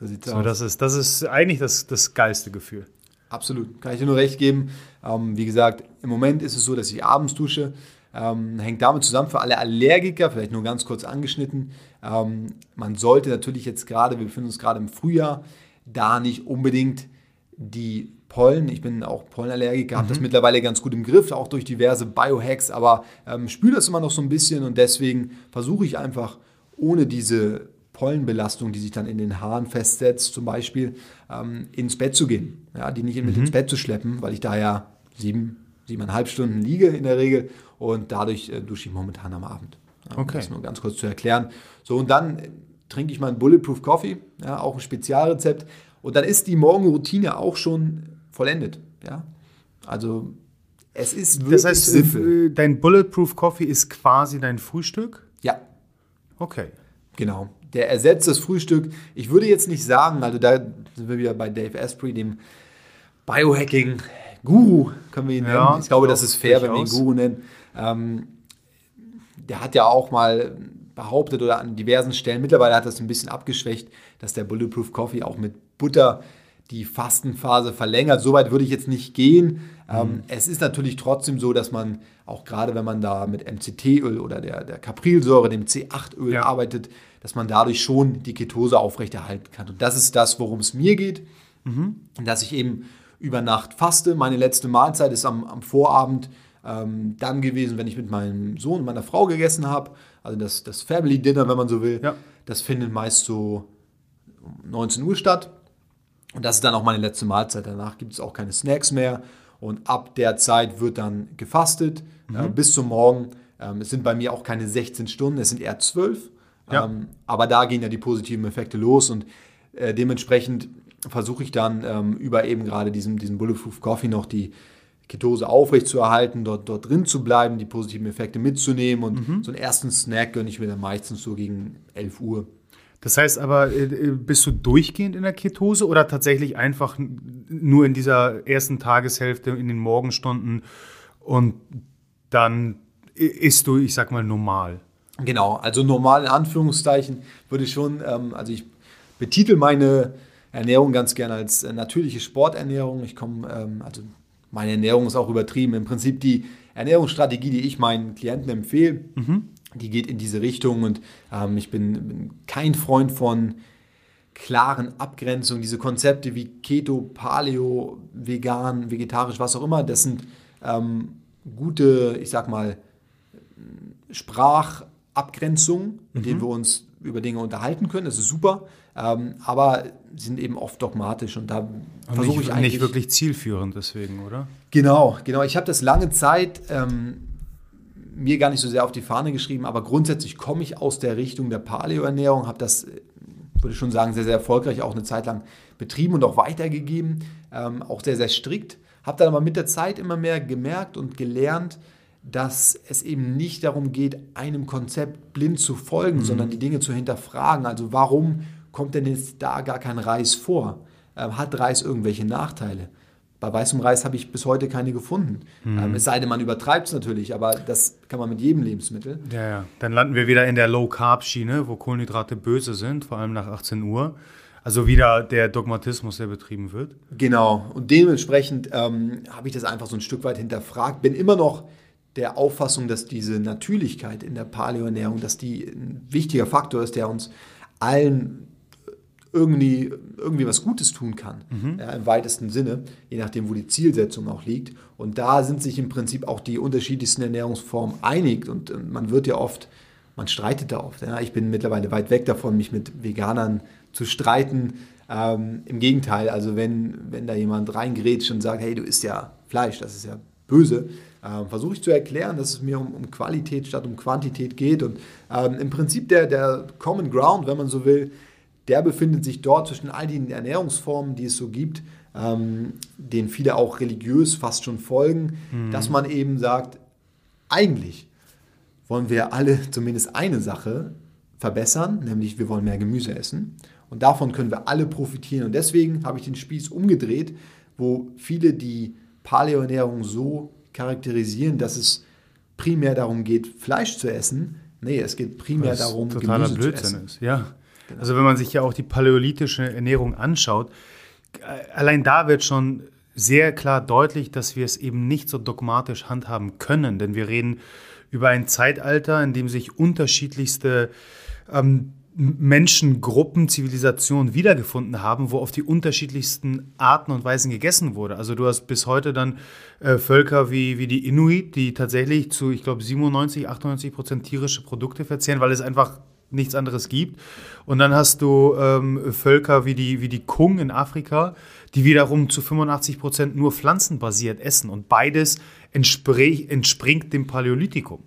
So sieht's so, aus. Das ist, das ist eigentlich das, das geilste Gefühl. Absolut, kann ich dir nur recht geben. Ähm, wie gesagt, im Moment ist es so, dass ich abends dusche. Ähm, hängt damit zusammen für alle Allergiker, vielleicht nur ganz kurz angeschnitten. Ähm, man sollte natürlich jetzt gerade, wir befinden uns gerade im Frühjahr, da nicht unbedingt die Pollen, ich bin auch Pollenallergiker, mhm. habe das mittlerweile ganz gut im Griff, auch durch diverse Biohacks, aber ähm, spüre das immer noch so ein bisschen und deswegen versuche ich einfach ohne diese Pollenbelastung, die sich dann in den Haaren festsetzt, zum Beispiel, ähm, ins Bett zu gehen. Ja, die nicht mit mhm. ins Bett zu schleppen, weil ich da ja sieben, siebeneinhalb Stunden liege in der Regel und dadurch äh, dusche ich momentan am Abend. Ja, um Das nur ganz kurz zu erklären. So, und dann äh, trinke ich meinen Bulletproof Coffee, ja, auch ein Spezialrezept. Und dann ist die Morgenroutine auch schon vollendet. Ja? Also es ist wirklich Das heißt, simpel. dein Bulletproof Coffee ist quasi dein Frühstück? Ja. Okay. Genau der ersetzt das Frühstück. Ich würde jetzt nicht sagen, also da sind wir wieder bei Dave Asprey, dem Biohacking-Guru, können wir ihn nennen. Ja, ich glaube, das ist fair, wenn wir ihn Guru nennen. Ähm, der hat ja auch mal behauptet oder an diversen Stellen, mittlerweile hat das ein bisschen abgeschwächt, dass der Bulletproof Coffee auch mit Butter die Fastenphase verlängert. Soweit würde ich jetzt nicht gehen. Ähm, mhm. es ist natürlich trotzdem so, dass man auch gerade, wenn man da mit MCT-Öl oder der, der Caprilsäure, dem C8-Öl ja. arbeitet, dass man dadurch schon die Ketose aufrechterhalten kann. Und das ist das, worum es mir geht. Mhm. Dass ich eben über Nacht faste. Meine letzte Mahlzeit ist am, am Vorabend ähm, dann gewesen, wenn ich mit meinem Sohn und meiner Frau gegessen habe. Also das, das Family Dinner, wenn man so will. Ja. Das findet meist so um 19 Uhr statt. Und das ist dann auch meine letzte Mahlzeit. Danach gibt es auch keine Snacks mehr. Und ab der Zeit wird dann gefastet mhm. äh, bis zum Morgen. Ähm, es sind bei mir auch keine 16 Stunden, es sind eher 12. Ja. Ähm, aber da gehen ja die positiven Effekte los und äh, dementsprechend versuche ich dann ähm, über eben gerade diesen, diesen Bulletproof Coffee noch die Ketose aufrechtzuerhalten, dort, dort drin zu bleiben, die positiven Effekte mitzunehmen und so einen ersten Snack gönne ich mir dann meistens so gegen 11 Uhr. Das heißt aber, äh, bist du durchgehend in der Ketose oder tatsächlich einfach nur in dieser ersten Tageshälfte in den Morgenstunden und dann isst du, ich sag mal, normal? Genau, also normal in Anführungszeichen würde ich schon, ähm, also ich betitel meine Ernährung ganz gerne als äh, natürliche Sporternährung. Ich komme, ähm, also meine Ernährung ist auch übertrieben. Im Prinzip die Ernährungsstrategie, die ich meinen Klienten empfehle, die geht in diese Richtung und ähm, ich bin, bin kein Freund von klaren Abgrenzungen. Diese Konzepte wie Keto, Paleo, vegan, vegetarisch, was auch immer, das sind ähm, gute, ich sag mal, Sprachabgrenzungen, mit denen wir uns über Dinge unterhalten können. Das ist super, ähm, aber sie sind eben oft dogmatisch und da versuche ich eigentlich nicht wirklich zielführend deswegen, oder? Genau, genau. Ich habe das lange Zeit ähm, mir gar nicht so sehr auf die Fahne geschrieben, aber grundsätzlich komme ich aus der Richtung der Paleo-Ernährung, habe das, äh, würde ich schon sagen, sehr, sehr erfolgreich auch eine Zeit lang betrieben und auch weitergegeben, ähm, auch sehr, sehr strikt. Habe dann aber mit der Zeit immer mehr gemerkt und gelernt, dass es eben nicht darum geht, einem Konzept blind zu folgen, sondern die Dinge zu hinterfragen. Also warum kommt denn jetzt da gar kein Reis vor? Ähm, hat Reis irgendwelche Nachteile? Bei weißem Reis habe ich bis heute keine gefunden. Ähm, es sei denn, man übertreibt es natürlich, aber das kann man mit jedem Lebensmittel. Ja, ja. Dann landen wir wieder in der Low-Carb-Schiene, wo Kohlenhydrate böse sind, vor allem nach 18 Uhr. Also wieder der Dogmatismus, der betrieben wird. Genau. Und dementsprechend ähm, habe ich das einfach so ein Stück weit hinterfragt. Bin immer noch der Auffassung, dass diese Natürlichkeit in der Paleoernährung, dass die ein wichtiger Faktor ist, der uns allen irgendwie, irgendwie was Gutes tun kann, ja, im weitesten Sinne, je nachdem, wo die Zielsetzung auch liegt. Und da sind sich im Prinzip auch die unterschiedlichsten Ernährungsformen einig. Und äh, man wird ja oft, man streitet da oft. Ja. Ich bin mittlerweile weit weg davon, mich mit Veganern zu streiten. Ähm, Im Gegenteil, also wenn, wenn da jemand reingrätscht und sagt, hey, du isst ja Fleisch, das ist ja böse, ähm, versuche ich zu erklären, dass es mir um, um Qualität statt um Quantität geht. Und ähm, im Prinzip der, der Common Ground, wenn man so will, der befindet sich dort zwischen all den Ernährungsformen, die es so gibt, ähm, denen viele auch religiös fast schon folgen, dass man eben sagt, eigentlich wollen wir alle zumindest eine Sache verbessern, nämlich wir wollen mehr Gemüse essen. Und davon können wir alle profitieren. Und deswegen habe ich den Spieß umgedreht, wo viele die Paleo-Ernährung so charakterisieren, dass es primär darum geht, Fleisch zu essen. Nee, es geht primär Was darum, totaler Gemüse zu Blödsinn essen. Genau. ist. Ja. Also wenn man sich ja auch die paläolithische Ernährung anschaut, äh, allein da wird schon sehr klar deutlich, dass wir es eben nicht so dogmatisch handhaben können, denn wir reden über ein Zeitalter, in dem sich unterschiedlichste ähm, Menschengruppen, Zivilisationen wiedergefunden haben, wo auf die unterschiedlichsten Arten und Weisen gegessen wurde. Also du hast bis heute dann äh, Völker wie, wie die Inuit, die tatsächlich zu, ich glaube, 97, 98 Prozent tierische Produkte verzehren, weil es einfach nichts anderes gibt. Und dann hast du ähm, Völker wie die, wie die Kung in Afrika, die wiederum zu 85 Prozent nur pflanzenbasiert essen. Und beides entsprich, entspringt dem Paläolithikum.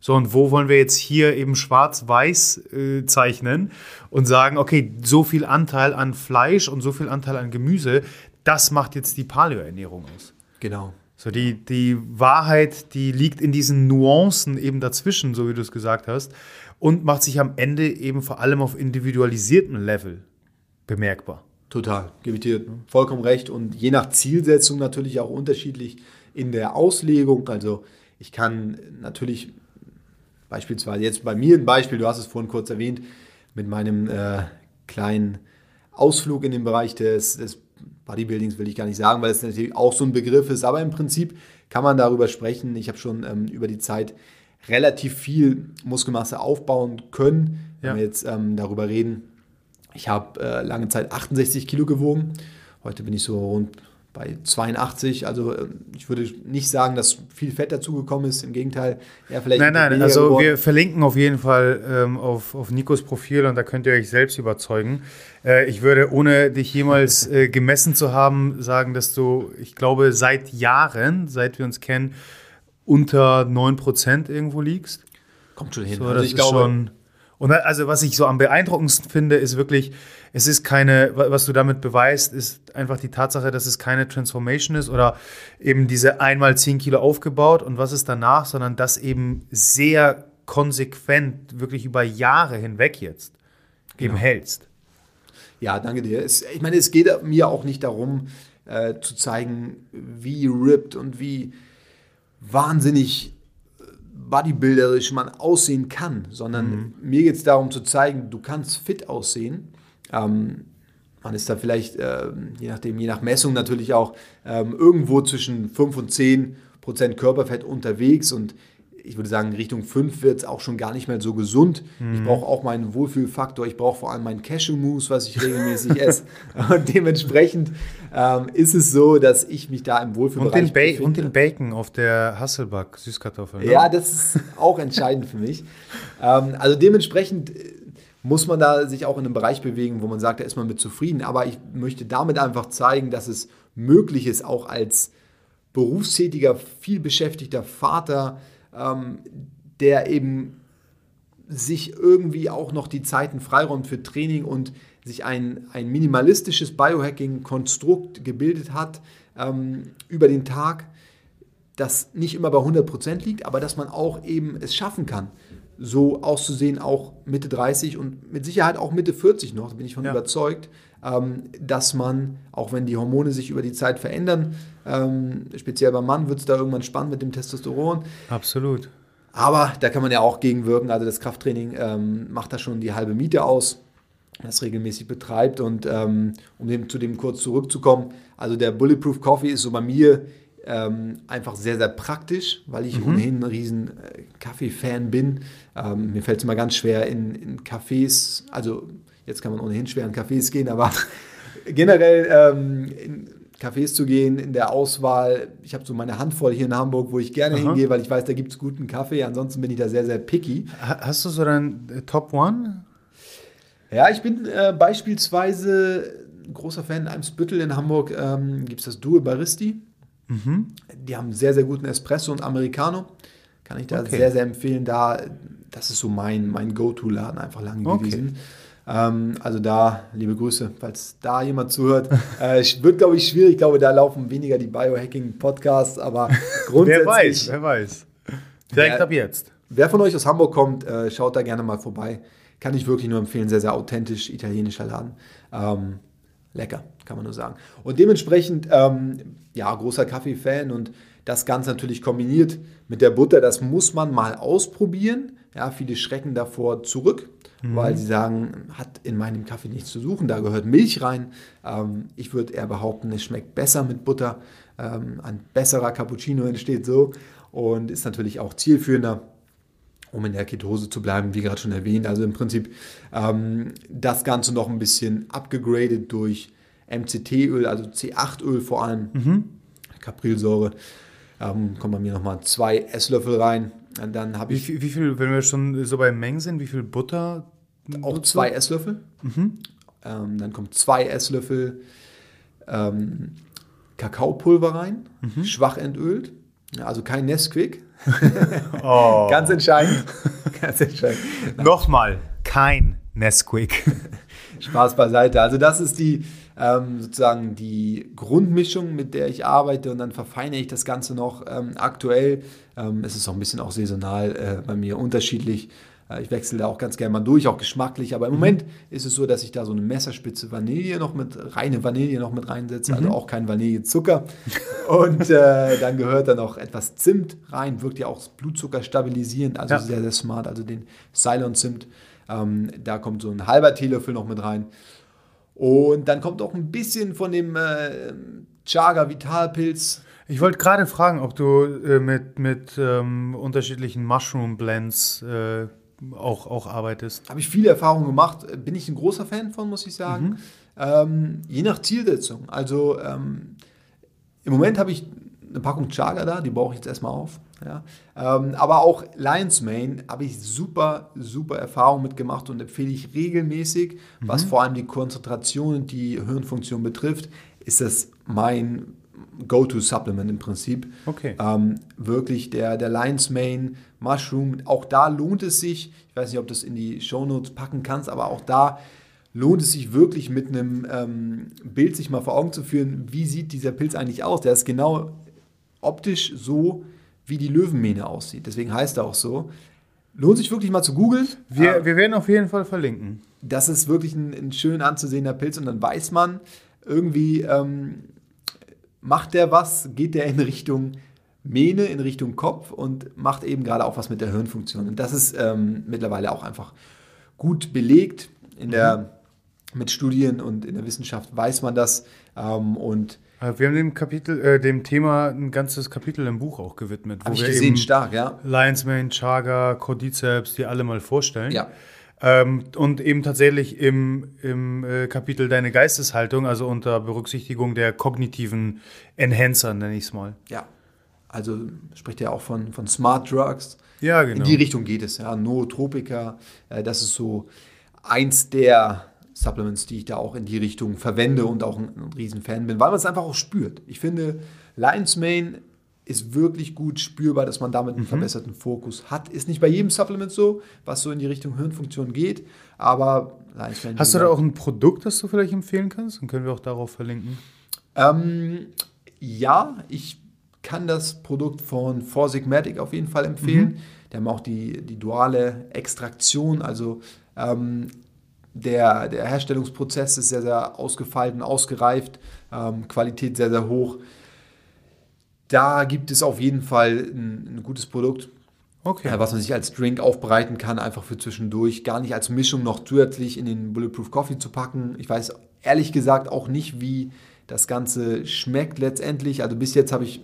So, und wo wollen wir jetzt hier eben schwarz-weiß äh, zeichnen und sagen, okay, so viel Anteil an Fleisch und so viel Anteil an Gemüse, das macht jetzt die Paleo-Ernährung aus. Genau. So, die, die Wahrheit, die liegt in diesen Nuancen eben dazwischen, so wie du es gesagt hast, und macht sich am Ende eben vor allem auf individualisiertem Level bemerkbar. Total, gebe ich dir vollkommen recht. Und je nach Zielsetzung natürlich auch unterschiedlich in der Auslegung. Also ich kann natürlich beispielsweise jetzt bei mir ein Beispiel, du hast es vorhin kurz erwähnt, mit meinem äh, kleinen Ausflug in den Bereich des, des Bodybuildings will ich gar nicht sagen, weil es natürlich auch so ein Begriff ist, aber im Prinzip kann man darüber sprechen. Ich habe schon ähm, über die Zeit relativ viel Muskelmasse aufbauen können, wenn Ja. wir jetzt ähm, darüber reden. Ich habe äh, lange Zeit 68 Kilo gewogen. Heute bin ich so rund bei 82. Also äh, ich würde nicht sagen, dass viel Fett dazugekommen ist. Im Gegenteil, eher vielleicht. Nein, ein nein, also geworden. wir verlinken auf jeden Fall ähm, auf, auf Nikos Profil und da könnt ihr euch selbst überzeugen. Äh, ich würde, ohne dich jemals äh, gemessen zu haben, sagen, dass du, ich glaube, seit Jahren, seit wir uns kennen, unter 9% irgendwo liegst. Kommt schon hin. So, also ich glaube, schon, und also was ich so am beeindruckendsten finde, ist wirklich, es ist keine, was du damit beweist, ist einfach die Tatsache, dass es keine Transformation ist oder eben diese einmal 10 Kilo aufgebaut und was ist danach, sondern das eben sehr konsequent, wirklich über Jahre hinweg jetzt eben genau. hältst. Ja, danke dir. Es, ich meine, es geht mir auch nicht darum, äh, zu zeigen, wie ripped und wie wahnsinnig bodybuilderisch man aussehen kann, sondern mhm. mir geht es darum zu zeigen, du kannst fit aussehen. Ähm, man ist da vielleicht, äh, je nachdem, je nach Messung natürlich auch, ähm, irgendwo zwischen 5 und 10 Prozent Körperfett unterwegs und ich würde sagen, Richtung 5 wird es auch schon gar nicht mehr so gesund. Mhm. Ich brauche auch meinen Wohlfühlfaktor. Ich brauche vor allem meinen Cashew-Mousse, was ich regelmäßig esse. Und dementsprechend ähm, ist es so, dass ich mich da im Wohlfühlbereich und den, ba und den Bacon auf der Hasselback Süßkartoffel. Ne? Ja, das ist auch entscheidend für mich. Ähm, also dementsprechend äh, muss man da sich auch in einem Bereich bewegen, wo man sagt, da ist man mit zufrieden. Aber ich möchte damit einfach zeigen, dass es möglich ist, auch als berufstätiger, vielbeschäftigter Vater, ähm, der eben sich irgendwie auch noch die Zeiten freiräumt für Training und sich ein, ein minimalistisches Biohacking-Konstrukt gebildet hat ähm, über den Tag, das nicht immer bei 100% liegt, aber dass man auch eben es schaffen kann, so auszusehen, auch Mitte 30 und mit Sicherheit auch Mitte 40 noch, da bin ich von ja. überzeugt, ähm, dass man, auch wenn die Hormone sich über die Zeit verändern, ähm, speziell beim Mann wird es da irgendwann spannend mit dem Testosteron. Absolut. Aber da kann man ja auch gegenwirken. Also das Krafttraining ähm, macht da schon die halbe Miete aus, das regelmäßig betreibt. Und ähm, um dem, zu dem kurz zurückzukommen, also der Bulletproof Coffee ist so bei mir ähm, einfach sehr, sehr praktisch, weil ich mhm. ohnehin ein riesen äh, Kaffee-Fan bin. Ähm, mir fällt es immer ganz schwer in, in Cafés, also jetzt kann man ohnehin schwer in Cafés gehen, aber generell ähm, in Cafés zu gehen, in der Auswahl. Ich habe so meine Handvoll hier in Hamburg, wo ich gerne Aha. hingehe, weil ich weiß, da gibt es guten Kaffee. Ansonsten bin ich da sehr, sehr picky. Hast du so dein äh, Top One? Ja, ich bin äh, beispielsweise großer Fan in Eimsbüttel in Hamburg. Ähm, gibt es das Due Baristi. Mhm. Die haben sehr, sehr guten Espresso und Americano. Kann ich da okay. sehr, sehr empfehlen. Da, das ist so mein, mein Go-To-Laden einfach lang okay. gewesen. Ähm, also da, liebe Grüße, falls da jemand zuhört. Äh, wird, glaube ich, schwierig. Ich glaube, da laufen weniger die Biohacking-Podcasts, aber grundsätzlich. wer weiß, wer weiß. Direkt wer, ab jetzt. Wer von euch aus Hamburg kommt, äh, schaut da gerne mal vorbei. Kann ich wirklich nur empfehlen. Sehr, sehr authentisch, italienischer Laden. Ähm, lecker, kann man nur sagen. Und dementsprechend, ähm, ja, großer Kaffee-Fan und das Ganze natürlich kombiniert mit der Butter, das muss man mal ausprobieren. Ja, viele schrecken davor zurück, mhm. weil sie sagen, hat in meinem Kaffee nichts zu suchen, da gehört Milch rein. Ähm, ich würde eher behaupten, es schmeckt besser mit Butter. Ähm, ein besserer Cappuccino entsteht so und ist natürlich auch zielführender um in der Ketose zu bleiben, wie gerade schon erwähnt. Also im Prinzip ähm, das Ganze noch ein bisschen abgegradet durch MCT-Öl, also C8-Öl vor allem, mhm. Caprilsäure. Ähm, kommen bei mir nochmal zwei Esslöffel rein. Und dann habe ich. Wie, wie, viel, wenn wir schon so bei Mengen sind, wie viel Butter? Auch zwei Esslöffel. Mhm. Ähm, dann kommt zwei Esslöffel ähm, Kakaopulver rein, mhm. schwach entölt. Also kein Nesquik. Oh. Ganz entscheidend. Ganz entscheidend. Nochmal, kein Nesquik. Spaß beiseite. Also das ist die ähm, sozusagen die Grundmischung, mit der ich arbeite und dann verfeinere ich das Ganze noch ähm, aktuell. Ähm, es ist auch ein bisschen auch saisonal äh, bei mir unterschiedlich. Äh, ich wechsle da auch ganz gerne mal durch, auch geschmacklich. Aber im mhm. Moment ist es so, dass ich da so eine Messerspitze Vanille noch mit, reine Vanille noch mit reinsetze, also mhm. also auch kein Vanillezucker. und äh, dann gehört da noch etwas Zimt rein, wirkt ja auch Blutzucker stabilisierend, also ja. sehr, sehr smart. Also den Ceylon Zimt. Ähm, da kommt so ein halber Teelöffel noch mit rein. Und dann kommt auch ein bisschen von dem äh, Chaga Vitalpilz. Ich wollte gerade fragen, ob du äh, mit, mit ähm, unterschiedlichen Mushroom Blends äh, auch, auch arbeitest. Habe ich viele Erfahrungen gemacht. Bin ich ein großer Fan von, muss ich sagen. Mhm. Ähm, je nach Zielsetzung. Also ähm, im Moment habe ich eine Packung Chaga da, die brauche ich jetzt erstmal auf. Ja. Ähm, aber auch Lions Mane habe ich super, super Erfahrungen mitgemacht und empfehle ich regelmäßig, mhm. was vor allem die Konzentration und die Hirnfunktion betrifft, ist das mein, Go-To-Supplement im Prinzip. Okay. Ähm, wirklich der, der Lion's Mane Mushroom, auch da lohnt es sich, ich weiß nicht, ob du das in die Shownotes packen kannst, aber auch da lohnt es sich wirklich mit einem ähm, Bild sich mal vor Augen zu führen, wie sieht dieser Pilz eigentlich aus. Der ist genau optisch so, wie die Löwenmähne aussieht. Deswegen heißt er auch so. Lohnt sich wirklich mal zu googeln. Wir, Äh, wir werden auf jeden Fall verlinken. das ist wirklich ein, ein schön anzusehender Pilz und dann weiß man, irgendwie ähm, macht der was, geht der in Richtung Mähne, in Richtung Kopf und macht eben gerade auch was mit der Hirnfunktion. Und das ist ähm, mittlerweile auch einfach gut belegt. In der, mit Studien und in der Wissenschaft weiß man das. Ähm, und Äh, Wir haben dem Kapitel, äh, dem Thema ein ganzes Kapitel im Buch auch gewidmet, wo wir gesehen, eben stark, ja. Lion's Mane, Chaga, Cordyceps, die alle mal vorstellen. Ja. Ähm, und eben tatsächlich im, im äh, Kapitel Deine Geisteshaltung, also unter Berücksichtigung der kognitiven Enhancer, nenne ich es mal. Ja. Also spricht ja auch von, von Smart Drugs. Ja, genau. In die Richtung geht es, ja. Nootropika, äh, das ist so eins der Supplements, die ich da auch in die Richtung verwende und auch ein, ein Riesenfan bin, weil man es einfach auch spürt. Ich finde, Lion's Mane ist wirklich gut spürbar, dass man damit einen Mhm. verbesserten Fokus hat. Ist nicht bei jedem Supplement so, was so in die Richtung Hirnfunktion geht, aber Lion's Mane. Hast du da auch ein Produkt, das du vielleicht empfehlen kannst? Dann können wir auch darauf verlinken. Ähm, ja, ich kann das Produkt von Four Sigmatic auf jeden Fall empfehlen. Die haben auch die, die duale Extraktion, also ähm, der, der Herstellungsprozess ist sehr, sehr ausgefeilt und ausgereift, ähm, Qualität sehr, sehr hoch. Da gibt es auf jeden Fall ein, ein gutes Produkt, Okay. äh, was man sich als Drink aufbereiten kann, einfach für zwischendurch, gar nicht als Mischung noch zusätzlich in den Bulletproof Coffee zu packen. Ich weiß ehrlich gesagt auch nicht, wie das Ganze schmeckt letztendlich. Also bis jetzt habe ich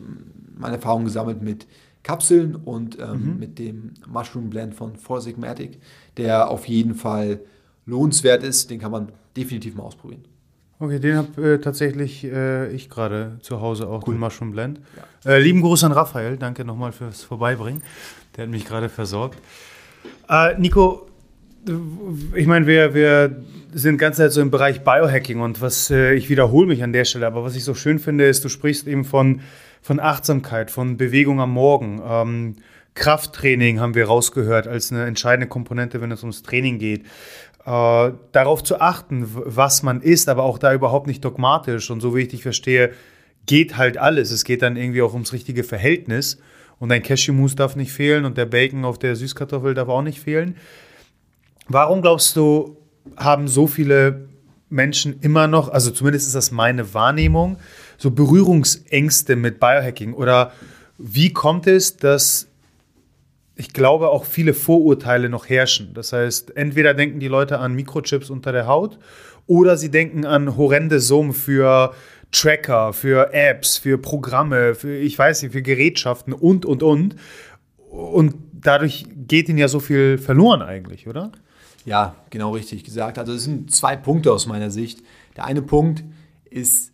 meine Erfahrung gesammelt mit Kapseln und ähm, mit dem Mushroom Blend von Four Sigmatic, der auf jeden Fall lohnenswert ist. Den kann man definitiv mal ausprobieren. Okay, den habe äh, tatsächlich äh, ich gerade zu Hause auch, den Mushroom Blend. Äh, lieben Gruß an Raphael, danke nochmal fürs Vorbeibringen. Der hat mich gerade versorgt. Äh, Nico, ich meine, wir, wir sind ganz Zeit so im Bereich Biohacking und was, äh, ich wiederhole mich an der Stelle, aber was ich so schön finde, ist, du sprichst eben von, von Achtsamkeit, von Bewegung am Morgen. Ähm, Krafttraining haben wir rausgehört als eine entscheidende Komponente, wenn es ums Training geht. Äh, darauf zu achten, was man isst, aber auch da überhaupt nicht dogmatisch. Und so wie ich dich verstehe, geht halt alles. Es geht dann irgendwie auch ums richtige Verhältnis. Und dein Cashewmus darf nicht fehlen und der Bacon auf der Süßkartoffel darf auch nicht fehlen. Warum glaubst du, haben so viele Menschen immer noch, also zumindest ist das meine Wahrnehmung, so Berührungsängste mit Biohacking? Oder wie kommt es, dass ich glaube, auch viele Vorurteile noch herrschen. Das heißt, entweder denken die Leute an Mikrochips unter der Haut oder sie denken an horrende Summen für Tracker, für Apps, für Programme, für, ich weiß nicht, für Gerätschaften und, und, und. Und dadurch geht ihnen ja so viel verloren eigentlich, oder? Ja, genau richtig gesagt. Also es sind zwei Punkte aus meiner Sicht. Der eine Punkt ist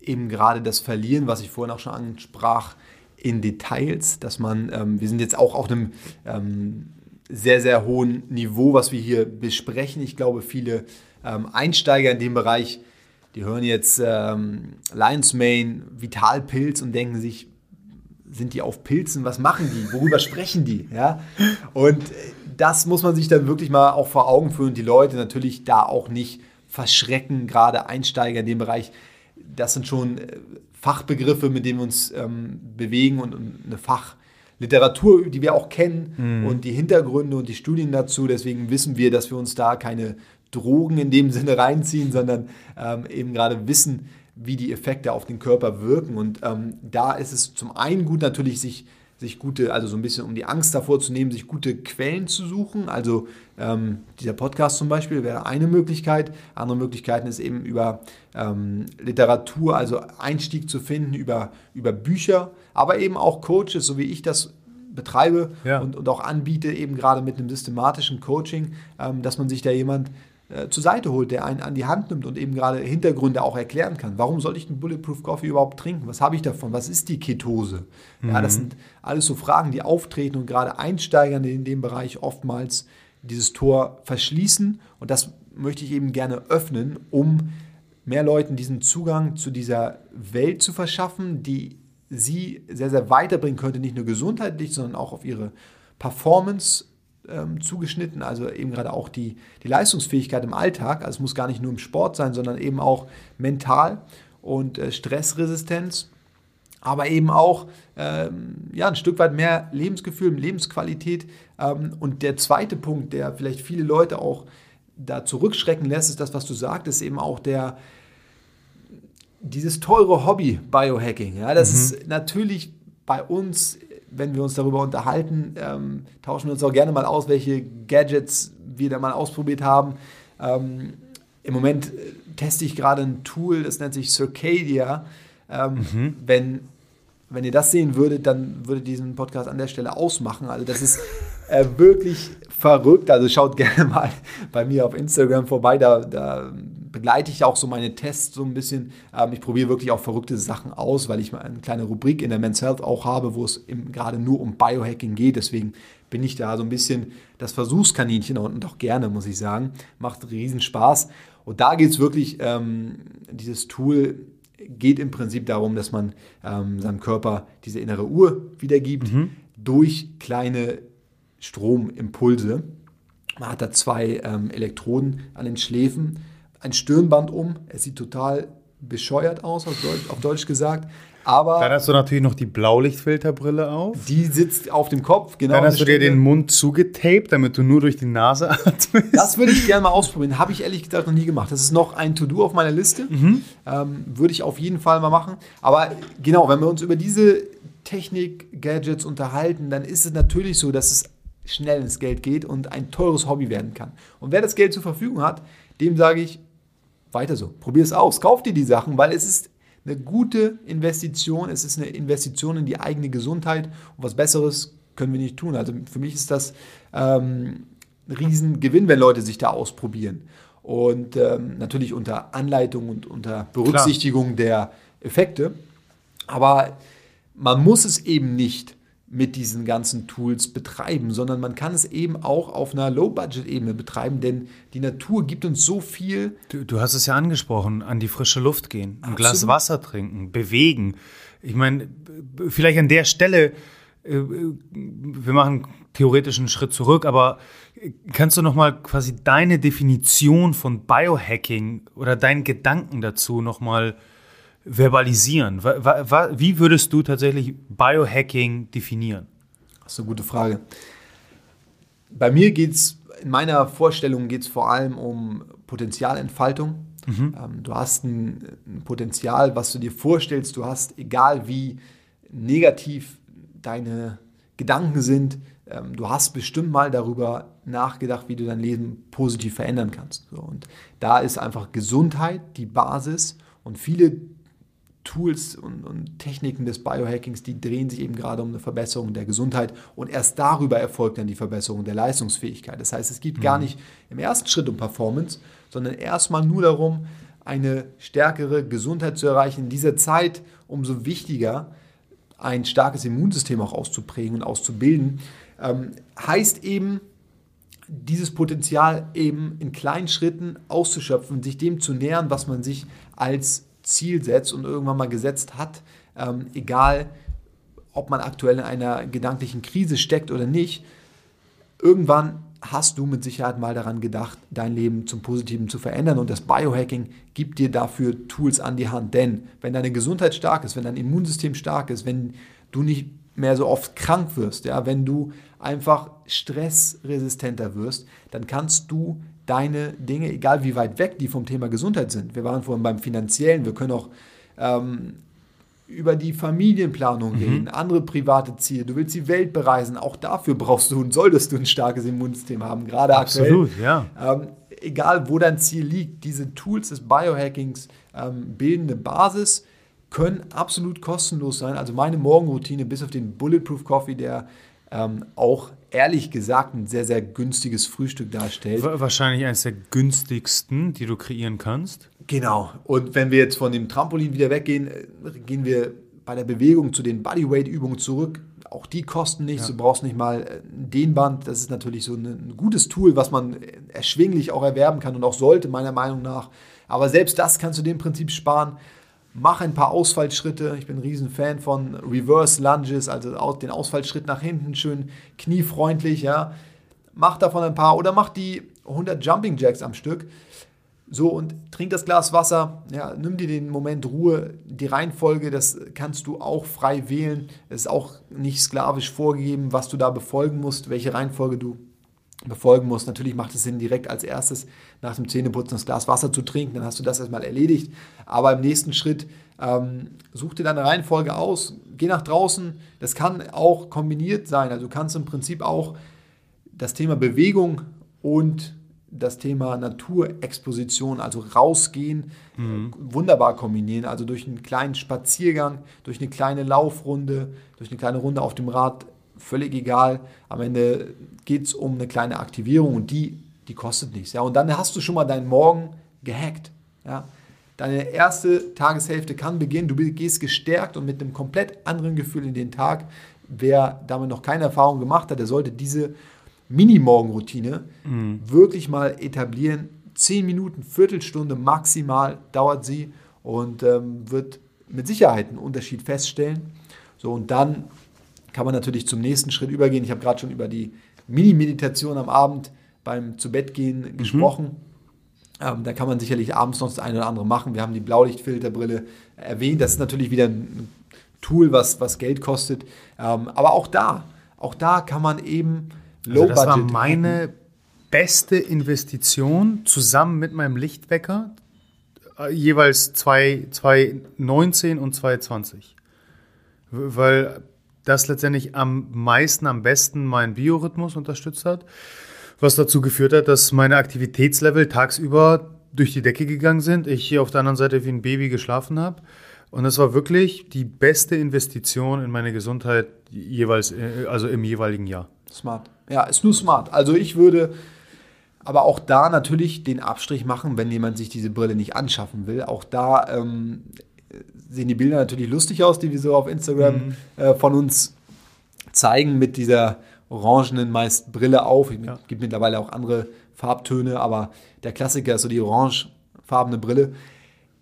eben gerade das Verlieren, was ich vorhin auch schon ansprach, in Details, dass man, ähm, wir sind jetzt auch auf einem ähm, sehr, sehr hohen Niveau, was wir hier besprechen. Ich glaube, viele ähm, Einsteiger in dem Bereich, die hören jetzt ähm, Lion's Mane, Vitalpilz und denken sich, sind die auf Pilzen? Was machen die? Worüber sprechen die? Ja? Und äh, das muss man sich dann wirklich mal auch vor Augen führen. Die Leute natürlich da auch nicht verschrecken, gerade Einsteiger in dem Bereich. Das sind schon äh, Fachbegriffe, mit denen wir uns ähm, bewegen und, und eine Fachliteratur, die wir auch kennen und die Hintergründe und die Studien dazu. Deswegen wissen wir, dass wir uns da keine Drogen in dem Sinne reinziehen, sondern ähm, eben gerade wissen, wie die Effekte auf den Körper wirken. Und ähm, da ist es zum einen gut natürlich, sich, sich gute, also so ein bisschen um die Angst davor zu nehmen, sich gute Quellen zu suchen. Also ähm, dieser Podcast zum Beispiel wäre eine Möglichkeit. Andere Möglichkeiten ist eben über ähm, Literatur, also Einstieg zu finden, über, über Bücher, aber eben auch Coaches, so wie ich das betreibe Ja. und, und auch anbiete, eben gerade mit einem systematischen Coaching, ähm, dass man sich da jemand äh, zur Seite holt, der einen an die Hand nimmt und eben gerade Hintergründe auch erklären kann. Warum soll ich den Bulletproof Coffee überhaupt trinken? Was habe ich davon? Was ist die Ketose? Ja, das sind alles so Fragen, die auftreten und gerade Einsteigern in dem Bereich oftmals dieses Tor verschließen. Und das möchte ich eben gerne öffnen, um mehr Leuten diesen Zugang zu dieser Welt zu verschaffen, die sie sehr, sehr weiterbringen könnte, nicht nur gesundheitlich, sondern auch auf ihre Performance ähm, zugeschnitten, also eben gerade auch die, die Leistungsfähigkeit im Alltag. Also es muss gar nicht nur im Sport sein, sondern eben auch mental und äh, Stressresistenz, aber eben auch ähm, ja, ein Stück weit mehr Lebensgefühl, Lebensqualität. Ähm, und der zweite Punkt, der vielleicht viele Leute auch da zurückschrecken lässt, ist das, was du sagtest, eben auch der, dieses teure Hobby Biohacking. Ja, das mhm. ist natürlich bei uns, wenn wir uns darüber unterhalten, ähm, tauschen wir uns auch gerne mal aus, welche Gadgets wir da mal ausprobiert haben. Ähm, Im Moment äh, teste ich gerade ein Tool, das nennt sich Circadia. Ähm, mhm. Wenn wenn ihr das sehen würdet, dann würde diesen Podcast an der Stelle ausmachen. Also das ist äh, wirklich verrückt. Also schaut gerne mal bei mir auf Instagram vorbei. Da, da begleite ich auch so meine Tests so ein bisschen. Ähm, ich probiere wirklich auch verrückte Sachen aus, weil ich mal eine kleine Rubrik in der Men's Health auch habe, wo es gerade nur um Biohacking geht. Deswegen bin ich da so ein bisschen das Versuchskaninchen und auch gerne, muss ich sagen. Macht riesen Spaß. Und da geht es wirklich, ähm, dieses Tool geht im Prinzip darum, dass man ähm, seinem Körper diese innere Uhr wiedergibt mhm. durch kleine Stromimpulse. Man hat da zwei ähm, Elektroden an den Schläfen, ein Stirnband um. Es sieht total bescheuert aus, auf Deutsch, auf Deutsch gesagt. Aber dann hast du natürlich noch die Blaulichtfilterbrille auf. Die sitzt auf dem Kopf, genau. Dann hast du dir den Mund zugetaped, damit du nur durch die Nase atmest. Das würde ich gerne mal ausprobieren. Habe ich ehrlich gesagt noch nie gemacht. Das ist noch ein To-Do auf meiner Liste. Mhm. Ähm, würde ich auf jeden Fall mal machen. Aber genau, wenn wir uns über diese Technik-Gadgets unterhalten, dann ist es natürlich so, dass es schnell ins Geld geht und ein teures Hobby werden kann. Und wer das Geld zur Verfügung hat, dem sage ich, weiter so. Probier es aus. Kauf dir die Sachen, weil es ist eine gute Investition. Es ist eine Investition in die eigene Gesundheit. Und was Besseres können wir nicht tun. Also für mich ist das ähm, ein Riesengewinn, wenn Leute sich da ausprobieren. Und ähm, natürlich unter Anleitung und unter Berücksichtigung Klar. der Effekte. Aber man muss es eben nicht mit diesen ganzen Tools betreiben, sondern man kann es eben auch auf einer Low-Budget-Ebene betreiben, denn die Natur gibt uns so viel. Du, du, hast es ja angesprochen, an die frische Luft gehen, ein Absolut. Glas Wasser trinken, bewegen. Ich meine, vielleicht an der Stelle, äh, wir machen theoretisch einen Schritt zurück, aber kannst du noch mal quasi deine Definition von Biohacking oder deinen Gedanken dazu noch mal verbalisieren? Wie würdest du tatsächlich Biohacking definieren? Das ist eine gute Frage. Bei mir geht es, in meiner Vorstellung geht es vor allem um Potenzialentfaltung. Mhm. Ähm, du hast ein, ein Potenzial, was du dir vorstellst, du hast, egal wie negativ deine Gedanken sind, ähm, du hast bestimmt mal darüber nachgedacht, wie du dein Leben positiv verändern kannst. und da ist einfach Gesundheit die Basis und viele Tools und, und, Techniken des Biohackings, die drehen sich eben gerade um eine Verbesserung der Gesundheit und erst darüber erfolgt dann die Verbesserung der Leistungsfähigkeit. Das heißt, es geht mhm. gar nicht im ersten Schritt um Performance, sondern erstmal nur darum, eine stärkere Gesundheit zu erreichen. In dieser Zeit umso wichtiger, ein starkes Immunsystem auch auszuprägen und auszubilden, ähm, heißt eben, dieses Potenzial eben in kleinen Schritten auszuschöpfen, sich dem zu nähern, was man sich als Ziel setzt und irgendwann mal gesetzt hat, ähm, egal ob man aktuell in einer gedanklichen Krise steckt oder nicht, irgendwann hast du mit Sicherheit mal daran gedacht, dein Leben zum Positiven zu verändern und das Biohacking gibt dir dafür Tools an die Hand. Denn wenn deine Gesundheit stark ist, wenn dein Immunsystem stark ist, wenn du nicht mehr so oft krank wirst, ja, wenn du einfach stressresistenter wirst, dann kannst du deine Dinge, egal wie weit weg die vom Thema Gesundheit sind. Wir waren vorhin beim Finanziellen, wir können auch ähm, über die Familienplanung mhm. reden, andere private Ziele. Du willst die Welt bereisen, auch dafür brauchst du und solltest du ein starkes Immunsystem haben, gerade Absolut, aktuell. ja. Ähm, egal, wo dein Ziel liegt, diese Tools des Biohackings ähm, bilden eine Basis, können absolut kostenlos sein. Also meine Morgenroutine bis auf den Bulletproof Coffee, der ähm, auch ehrlich gesagt ein sehr, sehr günstiges Frühstück darstellt. Wahrscheinlich eines der günstigsten, die du kreieren kannst. Genau. Und wenn wir jetzt von dem Trampolin wieder weggehen, äh, gehen wir bei der Bewegung zu den Bodyweight-Übungen zurück. auch die kosten nichts. Ja. Du brauchst nicht mal äh, ein Dehnband. Das ist natürlich so ein, ein gutes Tool, was man erschwinglich auch erwerben kann und auch sollte, meiner Meinung nach. Aber selbst das kannst du dem Prinzip sparen. Mach ein paar Ausfallschritte. Ich bin ein Riesenfan von Reverse Lunges, also den Ausfallschritt nach hinten, schön kniefreundlich. Ja. Mach davon ein paar oder mach die 100 Jumping Jacks am Stück. So, und trink das Glas Wasser, ja, nimm dir den Moment Ruhe. Die Reihenfolge, das kannst du auch frei wählen. Es ist auch nicht sklavisch vorgegeben, was du da befolgen musst, welche Reihenfolge du befolgen musst. Natürlich macht es Sinn, direkt als erstes nach dem Zähneputzen das Glas Wasser zu trinken, dann hast du das erstmal erledigt. Aber im nächsten Schritt ähm, such dir deine Reihenfolge aus, geh nach draußen. Das kann auch kombiniert sein. Also du kannst im Prinzip auch das Thema Bewegung und das Thema Naturexposition, also rausgehen, mhm. wunderbar kombinieren. Also durch einen kleinen Spaziergang, durch eine kleine Laufrunde, durch eine kleine Runde auf dem Rad, völlig egal. Am Ende geht es um eine kleine Aktivierung und die, die kostet nichts. Ja? Und dann hast du schon mal deinen Morgen gehackt. Ja? Deine erste Tageshälfte kann beginnen. Du gehst gestärkt und mit einem komplett anderen Gefühl in den Tag. Wer damit noch keine Erfahrung gemacht hat, der sollte diese Mini-Morgenroutine mhm. wirklich mal etablieren. Zehn Minuten, Viertelstunde maximal dauert sie und ähm, wird mit Sicherheit einen Unterschied feststellen. So, und dann kann man natürlich zum nächsten Schritt übergehen. Ich habe gerade schon über die Mini-Meditation am Abend beim Zubettgehen mhm. gesprochen. Ähm, da kann man sicherlich abends noch das eine oder andere machen. Wir haben die Blaulichtfilterbrille erwähnt. Das ist natürlich wieder ein Tool, was, was Geld kostet. Ähm, aber auch da, auch da kann man eben Low also das war meine beste Investition zusammen mit meinem Lichtwecker, äh, jeweils 2019 und 2020. Weil das letztendlich am meisten, am besten meinen Biorhythmus unterstützt hat, was dazu geführt hat, dass meine Aktivitätslevel tagsüber durch die Decke gegangen sind, ich hier auf der anderen Seite wie ein Baby geschlafen habe. Und das war wirklich die beste Investition in meine Gesundheit jeweils, äh, also im jeweiligen Jahr. Smart. Ja, ist nur smart. Also ich würde aber auch da natürlich den Abstrich machen, wenn jemand sich diese Brille nicht anschaffen will. Auch da ähm, sehen die Bilder natürlich lustig aus, die wir so auf Instagram mhm. äh, von uns zeigen mit dieser orangenen meist Brille auf. Es ja. gibt mittlerweile auch andere Farbtöne, aber der Klassiker ist so die orangefarbene Brille.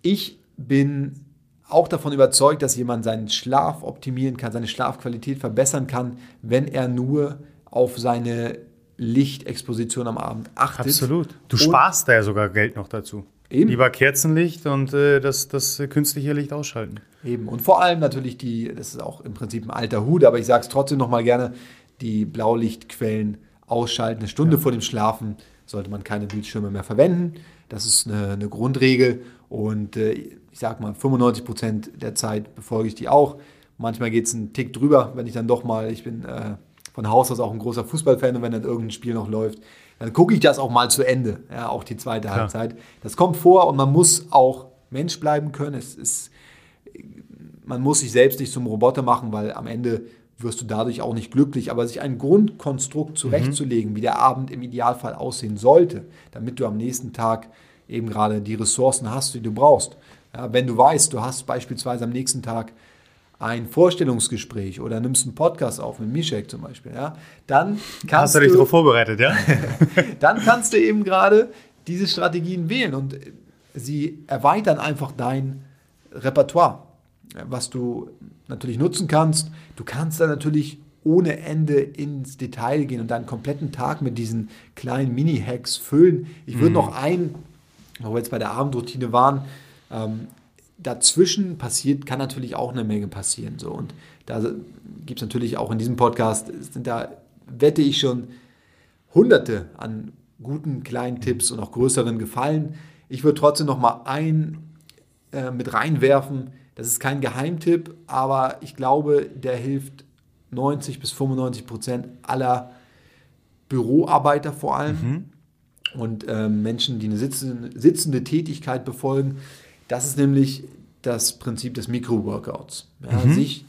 Ich bin auch davon überzeugt, dass jemand seinen Schlaf optimieren kann, seine Schlafqualität verbessern kann, wenn er nur auf seine Lichtexposition am Abend achtet. Absolut. Du sparst da ja sogar Geld noch dazu. Eben. Lieber Kerzenlicht und äh, das, das künstliche Licht ausschalten. Eben. Und vor allem natürlich die, das ist auch im Prinzip ein alter Hut, aber ich sage es trotzdem nochmal gerne, die Blaulichtquellen ausschalten. Eine Stunde ja. vor dem Schlafen sollte man keine Bildschirme mehr verwenden. Das ist eine, eine Grundregel. Und äh, ich sage mal, 95 Prozent der Zeit befolge ich die auch. Manchmal geht es einen Tick drüber, wenn ich dann doch mal, ich bin äh, von Haus aus auch ein großer Fußballfan und wenn dann irgendein Spiel noch läuft, dann gucke ich das auch mal zu Ende, ja, auch die zweite Klar. Halbzeit. Das kommt vor und man muss auch Mensch bleiben können. Es ist, man muss sich selbst nicht zum Roboter machen, weil am Ende wirst du dadurch auch nicht glücklich. Aber sich ein Grundkonstrukt zurechtzulegen, mhm. wie der Abend im Idealfall aussehen sollte, damit du am nächsten Tag eben gerade die Ressourcen hast, die du brauchst. Ja, wenn du weißt, du hast beispielsweise am nächsten Tag ein Vorstellungsgespräch oder nimmst einen Podcast auf, mit Mishek zum Beispiel, ja, dann kannst Hast du dich darauf vorbereitet, ja? dann kannst du eben gerade diese Strategien wählen und sie erweitern einfach dein Repertoire, was du natürlich nutzen kannst. Du kannst dann natürlich ohne Ende ins Detail gehen und deinen kompletten Tag mit diesen kleinen Mini-Hacks füllen. Ich würde mhm. noch ein, wo wir jetzt bei der Abendroutine waren, ähm, dazwischen passiert, kann natürlich auch eine Menge passieren. So. Und da gibt es natürlich auch in diesem Podcast, sind da, wette ich schon, hunderte an guten kleinen Tipps und auch größeren gefallen. Ich würde trotzdem noch mal ein äh, mit reinwerfen. Das ist kein Geheimtipp, aber ich glaube, der hilft 90 bis 95 Prozent aller Büroarbeiter vor allem mhm. und äh, Menschen, die eine sitzende, sitzende Tätigkeit befolgen. Das ist nämlich das Prinzip des Mikro-Workouts. Ja, mhm. Sich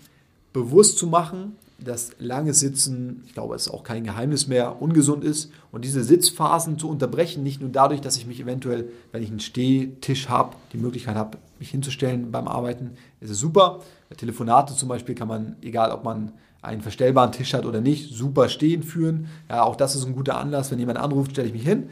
bewusst zu machen, dass lange Sitzen, ich glaube, es ist auch kein Geheimnis mehr, ungesund ist. Und diese Sitzphasen zu unterbrechen, nicht nur dadurch, dass ich mich eventuell, wenn ich einen Stehtisch habe, die Möglichkeit habe, mich hinzustellen beim Arbeiten, ist es super. Bei Telefonate zum Beispiel kann man, egal ob man einen verstellbaren Tisch hat oder nicht, super stehen führen. Ja, auch das ist ein guter Anlass. Wenn jemand anruft, stelle ich mich hin.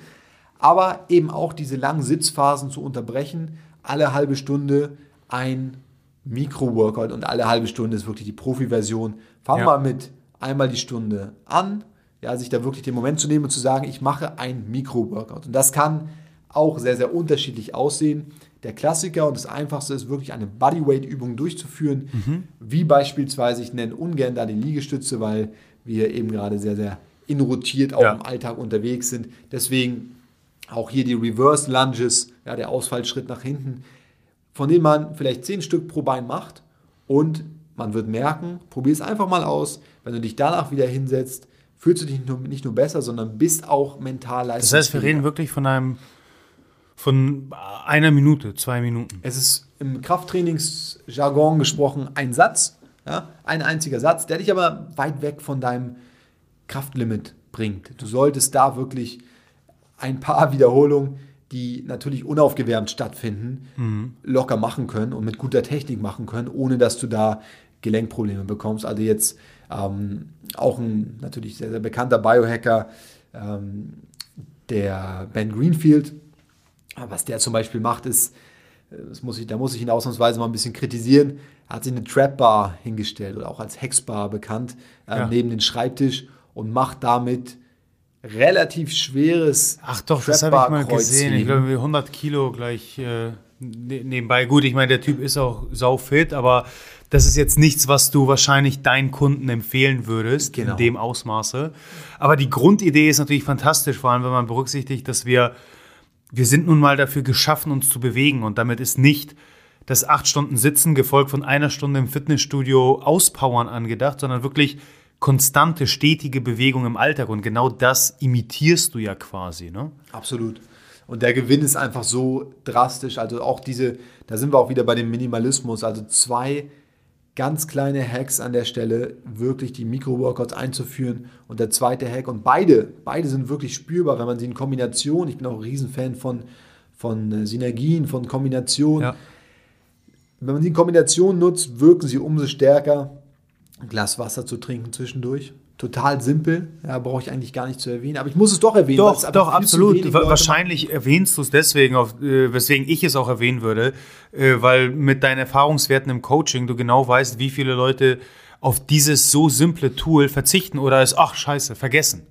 Aber eben auch diese langen Sitzphasen zu unterbrechen, alle halbe Stunde ein Mikro-Workout und alle halbe Stunde ist wirklich die Profi-Version. Fangen wir ja. mit einmal die Stunde an, ja, sich da wirklich den Moment zu nehmen und zu sagen, ich mache ein Mikro-Workout. Und das kann auch sehr, sehr unterschiedlich aussehen. Der Klassiker und das Einfachste ist wirklich eine Bodyweight-Übung durchzuführen, mhm. wie beispielsweise, ich nenne ungern da die Liegestütze, weil wir eben gerade sehr, sehr inrotiert auch ja. im Alltag unterwegs sind. Deswegen auch hier die Reverse Lunges, ja, der Ausfallschritt nach hinten, von denen man vielleicht zehn Stück pro Bein macht und man wird merken, probier es einfach mal aus, wenn du dich danach wieder hinsetzt, fühlst du dich nicht nur, nicht nur besser, sondern bist auch mental leistungsfähiger. Das heißt, wir reden wirklich von einem von einer Minute, zwei Minuten. Es ist im Krafttrainingsjargon gesprochen ein Satz, ja, ein einziger Satz, der dich aber weit weg von deinem Kraftlimit bringt. Du solltest da wirklich ein paar Wiederholungen, die natürlich unaufgewärmt stattfinden, mhm. locker machen können und mit guter Technik machen können, ohne dass du da Gelenkprobleme bekommst. Also jetzt ähm, auch ein natürlich sehr, sehr bekannter Biohacker, ähm, der Ben Greenfield, was der zum Beispiel macht, ist, äh, muss ich, da muss ich ihn ausnahmsweise mal ein bisschen kritisieren. Er hat sich eine Trap Bar hingestellt oder auch als Hexbar bekannt, äh, ja. neben den Schreibtisch und macht damit relativ schweres Ach doch, das habe ich mal gesehen. Ich glaube, 100 Kilo gleich äh, ne-, nebenbei. Gut, ich meine, der Typ ist auch saufit, aber das ist jetzt nichts, was du wahrscheinlich deinen Kunden empfehlen würdest genau. in dem Ausmaße. Aber die Grundidee ist natürlich fantastisch, vor allem wenn man berücksichtigt, dass wir wir sind nun mal dafür geschaffen, uns zu bewegen. Und damit ist nicht das acht Stunden Sitzen gefolgt von einer Stunde im Fitnessstudio auspowern angedacht, sondern wirklich konstante, stetige Bewegung im Alltag. Und genau das imitierst du ja quasi. Ne? Absolut. Und der Gewinn ist einfach so drastisch. Also auch diese, da sind wir auch wieder bei dem Minimalismus. Also zwei ganz kleine Hacks an der Stelle, wirklich die Mikro-Workouts einzuführen. Und der zweite Hack, und beide, beide sind wirklich spürbar, wenn man sie in Kombination, ich bin auch ein Riesenfan von, von Synergien, von Kombinationen. Ja. Wenn man sie in Kombination nutzt, wirken sie umso stärker. Ein Glas Wasser zu trinken zwischendurch total simpel, ja, brauche ich eigentlich gar nicht zu erwähnen, aber ich muss es doch erwähnen. Doch, doch, absolut. Wahrscheinlich erwähnst du es deswegen, auf, äh, weswegen ich es auch erwähnen würde, äh, weil mit deinen Erfahrungswerten im Coaching du genau weißt, wie viele Leute auf dieses so simple Tool verzichten oder es, ach scheiße, vergessen.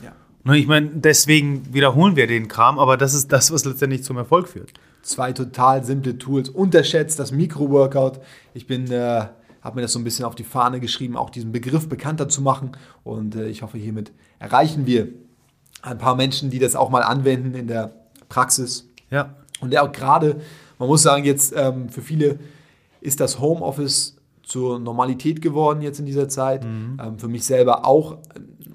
Ja. Ne, ich meine, deswegen wiederholen wir den Kram, aber das ist das, was letztendlich zum Erfolg führt. Zwei total simple Tools. Unterschätzt das Mikro-Workout. Ich bin äh, habe mir das so ein bisschen auf die Fahne geschrieben, auch diesen Begriff bekannter zu machen. Und äh, ich hoffe, hiermit erreichen wir ein paar Menschen, die das auch mal anwenden in der Praxis. Ja. Und ja, auch gerade, man muss sagen, jetzt ähm, für viele ist das Homeoffice zur Normalität geworden jetzt in dieser Zeit. Mhm. Ähm, für mich selber auch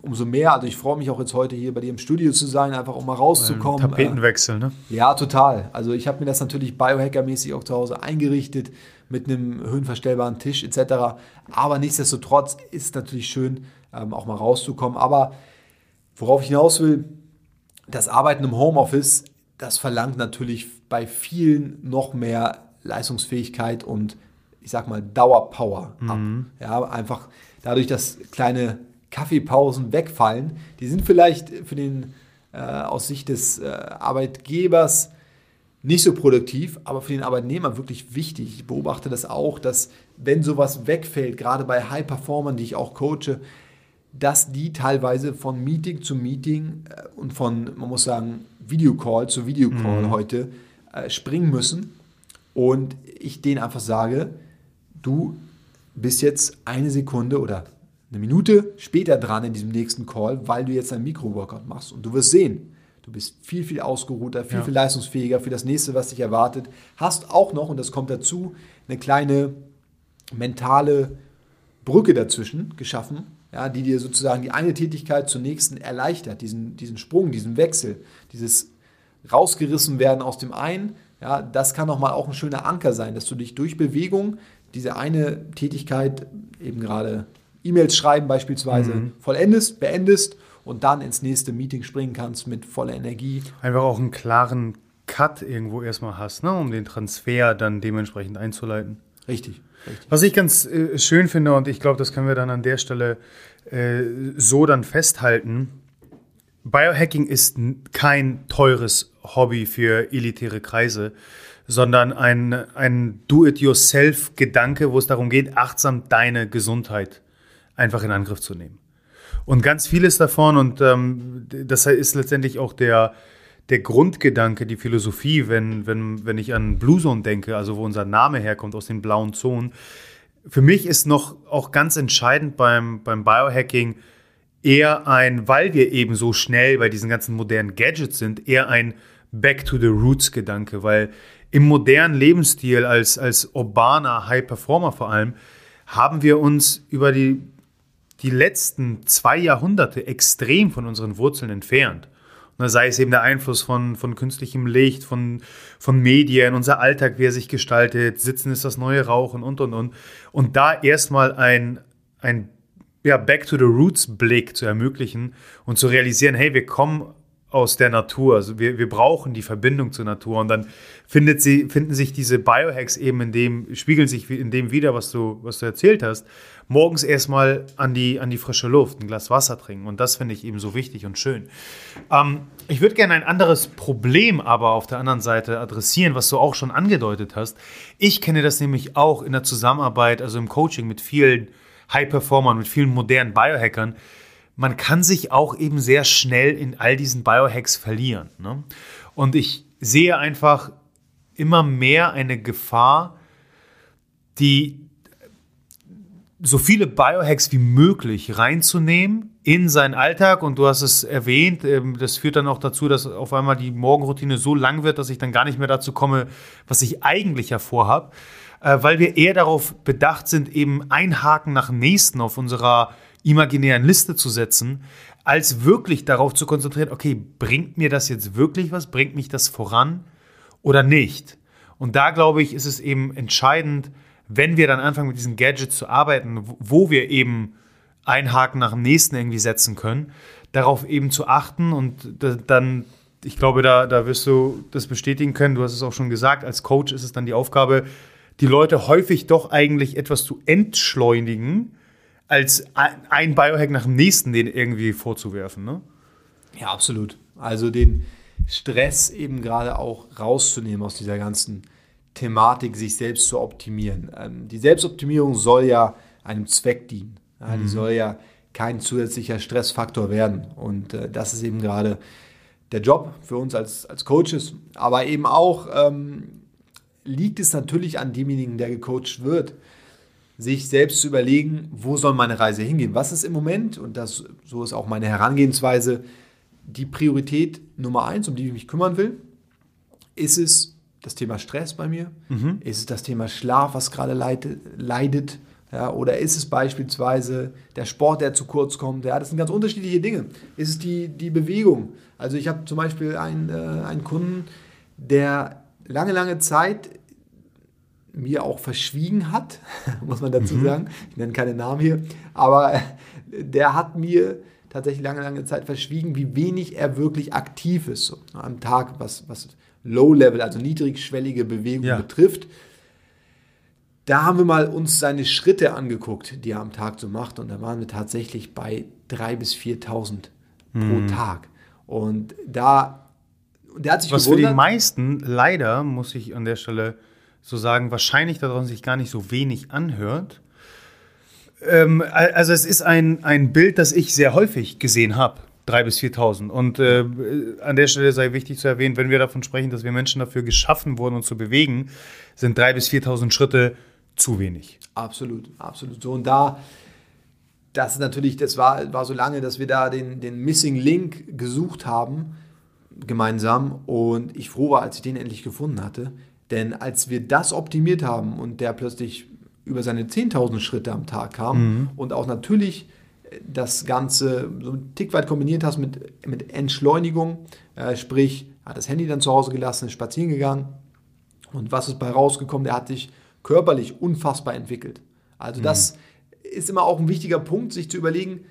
umso mehr. Also ich freue mich auch jetzt heute hier bei dir im Studio zu sein, einfach um mal rauszukommen. Tapetenwechsel, ne? Ja, total. Also ich habe mir das natürlich Biohacker-mäßig auch zu Hause eingerichtet mit einem höhenverstellbaren Tisch etc. Aber nichtsdestotrotz ist es natürlich schön, ähm, auch mal rauszukommen. Aber worauf ich hinaus will, das Arbeiten im Homeoffice, das verlangt natürlich bei vielen noch mehr Leistungsfähigkeit und ich sag mal Dauerpower ab. Mhm. Ja, einfach dadurch, dass kleine Kaffeepausen wegfallen, die sind vielleicht für den äh, aus Sicht des äh, Arbeitgebers nicht so produktiv, aber für den Arbeitnehmer wirklich wichtig. Ich beobachte das auch, dass wenn sowas wegfällt, gerade bei High-Performern, die ich auch coache, dass die teilweise von Meeting zu Meeting äh, und von, man muss sagen, Videocall zu Videocall mhm. heute äh, springen müssen. Und ich denen einfach sage, du bist jetzt eine Sekunde oder eine Minute später dran in diesem nächsten Call, weil du jetzt ein Mikro-Workout machst. Und du wirst sehen, Du bist viel, viel ausgeruhter, viel, ja. viel leistungsfähiger für das nächste, was dich erwartet. Hast auch noch, und das kommt dazu, eine kleine mentale Brücke dazwischen geschaffen, ja, die dir sozusagen die eine Tätigkeit zur nächsten erleichtert, diesen, diesen Sprung, diesen Wechsel, dieses rausgerissen werden aus dem einen. Ja, das kann nochmal auch ein schöner Anker sein, dass du dich durch Bewegung diese eine Tätigkeit, eben gerade E-Mails schreiben beispielsweise mhm. vollendest, beendest und dann ins nächste Meeting springen kannst mit voller Energie. Einfach auch einen klaren Cut irgendwo erstmal hast, ne, um den Transfer dann dementsprechend einzuleiten. Richtig. richtig. Was ich ganz äh, schön finde, und ich glaube, das können wir dann an der Stelle äh, so dann festhalten, Biohacking ist kein teures Hobby für elitäre Kreise, sondern ein, ein Do-it-yourself-Gedanke, wo es darum geht, achtsam deine Gesundheit einfach in Angriff zu nehmen. Und ganz vieles davon, und ähm, das ist letztendlich auch der, der Grundgedanke, die Philosophie, wenn, wenn, wenn ich an Blue Zone denke, also wo unser Name herkommt, aus den blauen Zonen. Für mich ist noch auch ganz entscheidend beim, beim Biohacking eher ein, weil wir eben so schnell bei diesen ganzen modernen Gadgets sind, eher ein Back to the Roots Gedanke, weil im modernen Lebensstil als, als urbaner High Performer vor allem haben wir uns über die, die letzten zwei Jahrhunderte extrem von unseren Wurzeln entfernt. Und sei es eben der Einfluss von, von künstlichem Licht, von, von Medien, unser Alltag, wie er sich gestaltet, Sitzen ist das neue Rauchen und, und, und. Und da erstmal ein, ein ja, Back to the Roots Blick zu ermöglichen und zu realisieren, hey, wir kommen aus der Natur. Also wir, wir brauchen die Verbindung zur Natur. Und dann findet sie, finden sich diese Biohacks eben in dem, spiegeln sich in dem wieder, was du, was du erzählt hast. Morgens erstmal an die, an die frische Luft, ein Glas Wasser trinken. Und das finde ich eben so wichtig und schön. Ähm, ich würde gerne ein anderes Problem aber auf der anderen Seite adressieren, was du auch schon angedeutet hast. Ich kenne das nämlich auch in der Zusammenarbeit, also im Coaching mit vielen High-Performern, mit vielen modernen Biohackern man kann sich auch eben sehr schnell in all diesen Biohacks verlieren. Ne? Und ich sehe einfach immer mehr eine Gefahr, die so viele Biohacks wie möglich reinzunehmen in seinen Alltag. Und du hast es erwähnt, ähm, das führt dann auch dazu, dass auf einmal die Morgenroutine so lang wird, dass ich dann gar nicht mehr dazu komme, was ich eigentlich hervorhabe. Äh, weil wir eher darauf bedacht sind, eben ein Haken nach dem nächsten auf unserer imaginären Liste zu setzen, als wirklich darauf zu konzentrieren, okay, bringt mir das jetzt wirklich was? Bringt mich das voran oder nicht? Und da glaube ich, ist es eben entscheidend, wenn wir dann anfangen mit diesen Gadgets zu arbeiten, wo wir eben einen Haken nach dem nächsten irgendwie setzen können, darauf eben zu achten und dann, ich glaube, da, da wirst du das bestätigen können, du hast es auch schon gesagt, als Coach ist es dann die Aufgabe, die Leute häufig doch eigentlich etwas zu entschleunigen, als ein Biohack nach dem nächsten den irgendwie vorzuwerfen. Ne? Ja, absolut. Also den Stress eben gerade auch rauszunehmen aus dieser ganzen Thematik, sich selbst zu optimieren. Ähm, die Selbstoptimierung soll ja einem Zweck dienen. Ja, mhm. Die soll ja kein zusätzlicher Stressfaktor werden. Und äh, das ist eben gerade der Job für uns als, als Coaches. Aber eben auch ähm, liegt es natürlich an demjenigen, der gecoacht wird, sich selbst zu überlegen, wo soll meine Reise hingehen? Was ist im Moment, und das, so ist auch meine Herangehensweise, die Priorität Nummer eins, um die ich mich kümmern will? Ist es das Thema Stress bei mir? Mhm. Ist es das Thema Schlaf, was gerade leidet? Ja, oder ist es beispielsweise der Sport, der zu kurz kommt? Ja, das sind ganz unterschiedliche Dinge. Ist es die, die Bewegung? Also ich habe zum Beispiel einen, äh, einen Kunden, der lange, lange Zeit mir auch verschwiegen hat, muss man dazu mhm. sagen. Ich nenne keine Namen hier, aber der hat mir tatsächlich lange, lange Zeit verschwiegen, wie wenig er wirklich aktiv ist so, am Tag, was, was Low-Level, also niedrigschwellige Bewegung ja. betrifft. Da haben wir mal uns seine Schritte angeguckt, die er am Tag so macht, und da waren wir tatsächlich bei 3.000 bis 4.000 mhm. pro Tag. Und da, der hat sich Was gewundert, für die meisten, leider, muss ich an der Stelle so sagen, wahrscheinlich daran sich gar nicht so wenig anhört. Ähm, also es ist ein, ein Bild, das ich sehr häufig gesehen habe. 3.000 bis 4.000. Und äh, an der Stelle sei wichtig zu erwähnen, wenn wir davon sprechen, dass wir Menschen dafür geschaffen wurden, uns zu bewegen, sind 3.000 bis 4.000 Schritte zu wenig. Absolut, absolut. So, und da, das ist natürlich, das war, war so lange, dass wir da den, den Missing Link gesucht haben, gemeinsam. Und ich froh war, als ich den endlich gefunden hatte. Denn als wir das optimiert haben und der plötzlich über seine 10.000 Schritte am Tag kam mhm. und auch natürlich das Ganze so ein Tick weit kombiniert hast mit, mit Entschleunigung, äh, sprich, hat das Handy dann zu Hause gelassen, ist spazieren gegangen und was ist bei rausgekommen? Der hat sich körperlich unfassbar entwickelt. Also mhm. das ist immer auch ein wichtiger Punkt, sich zu überlegen,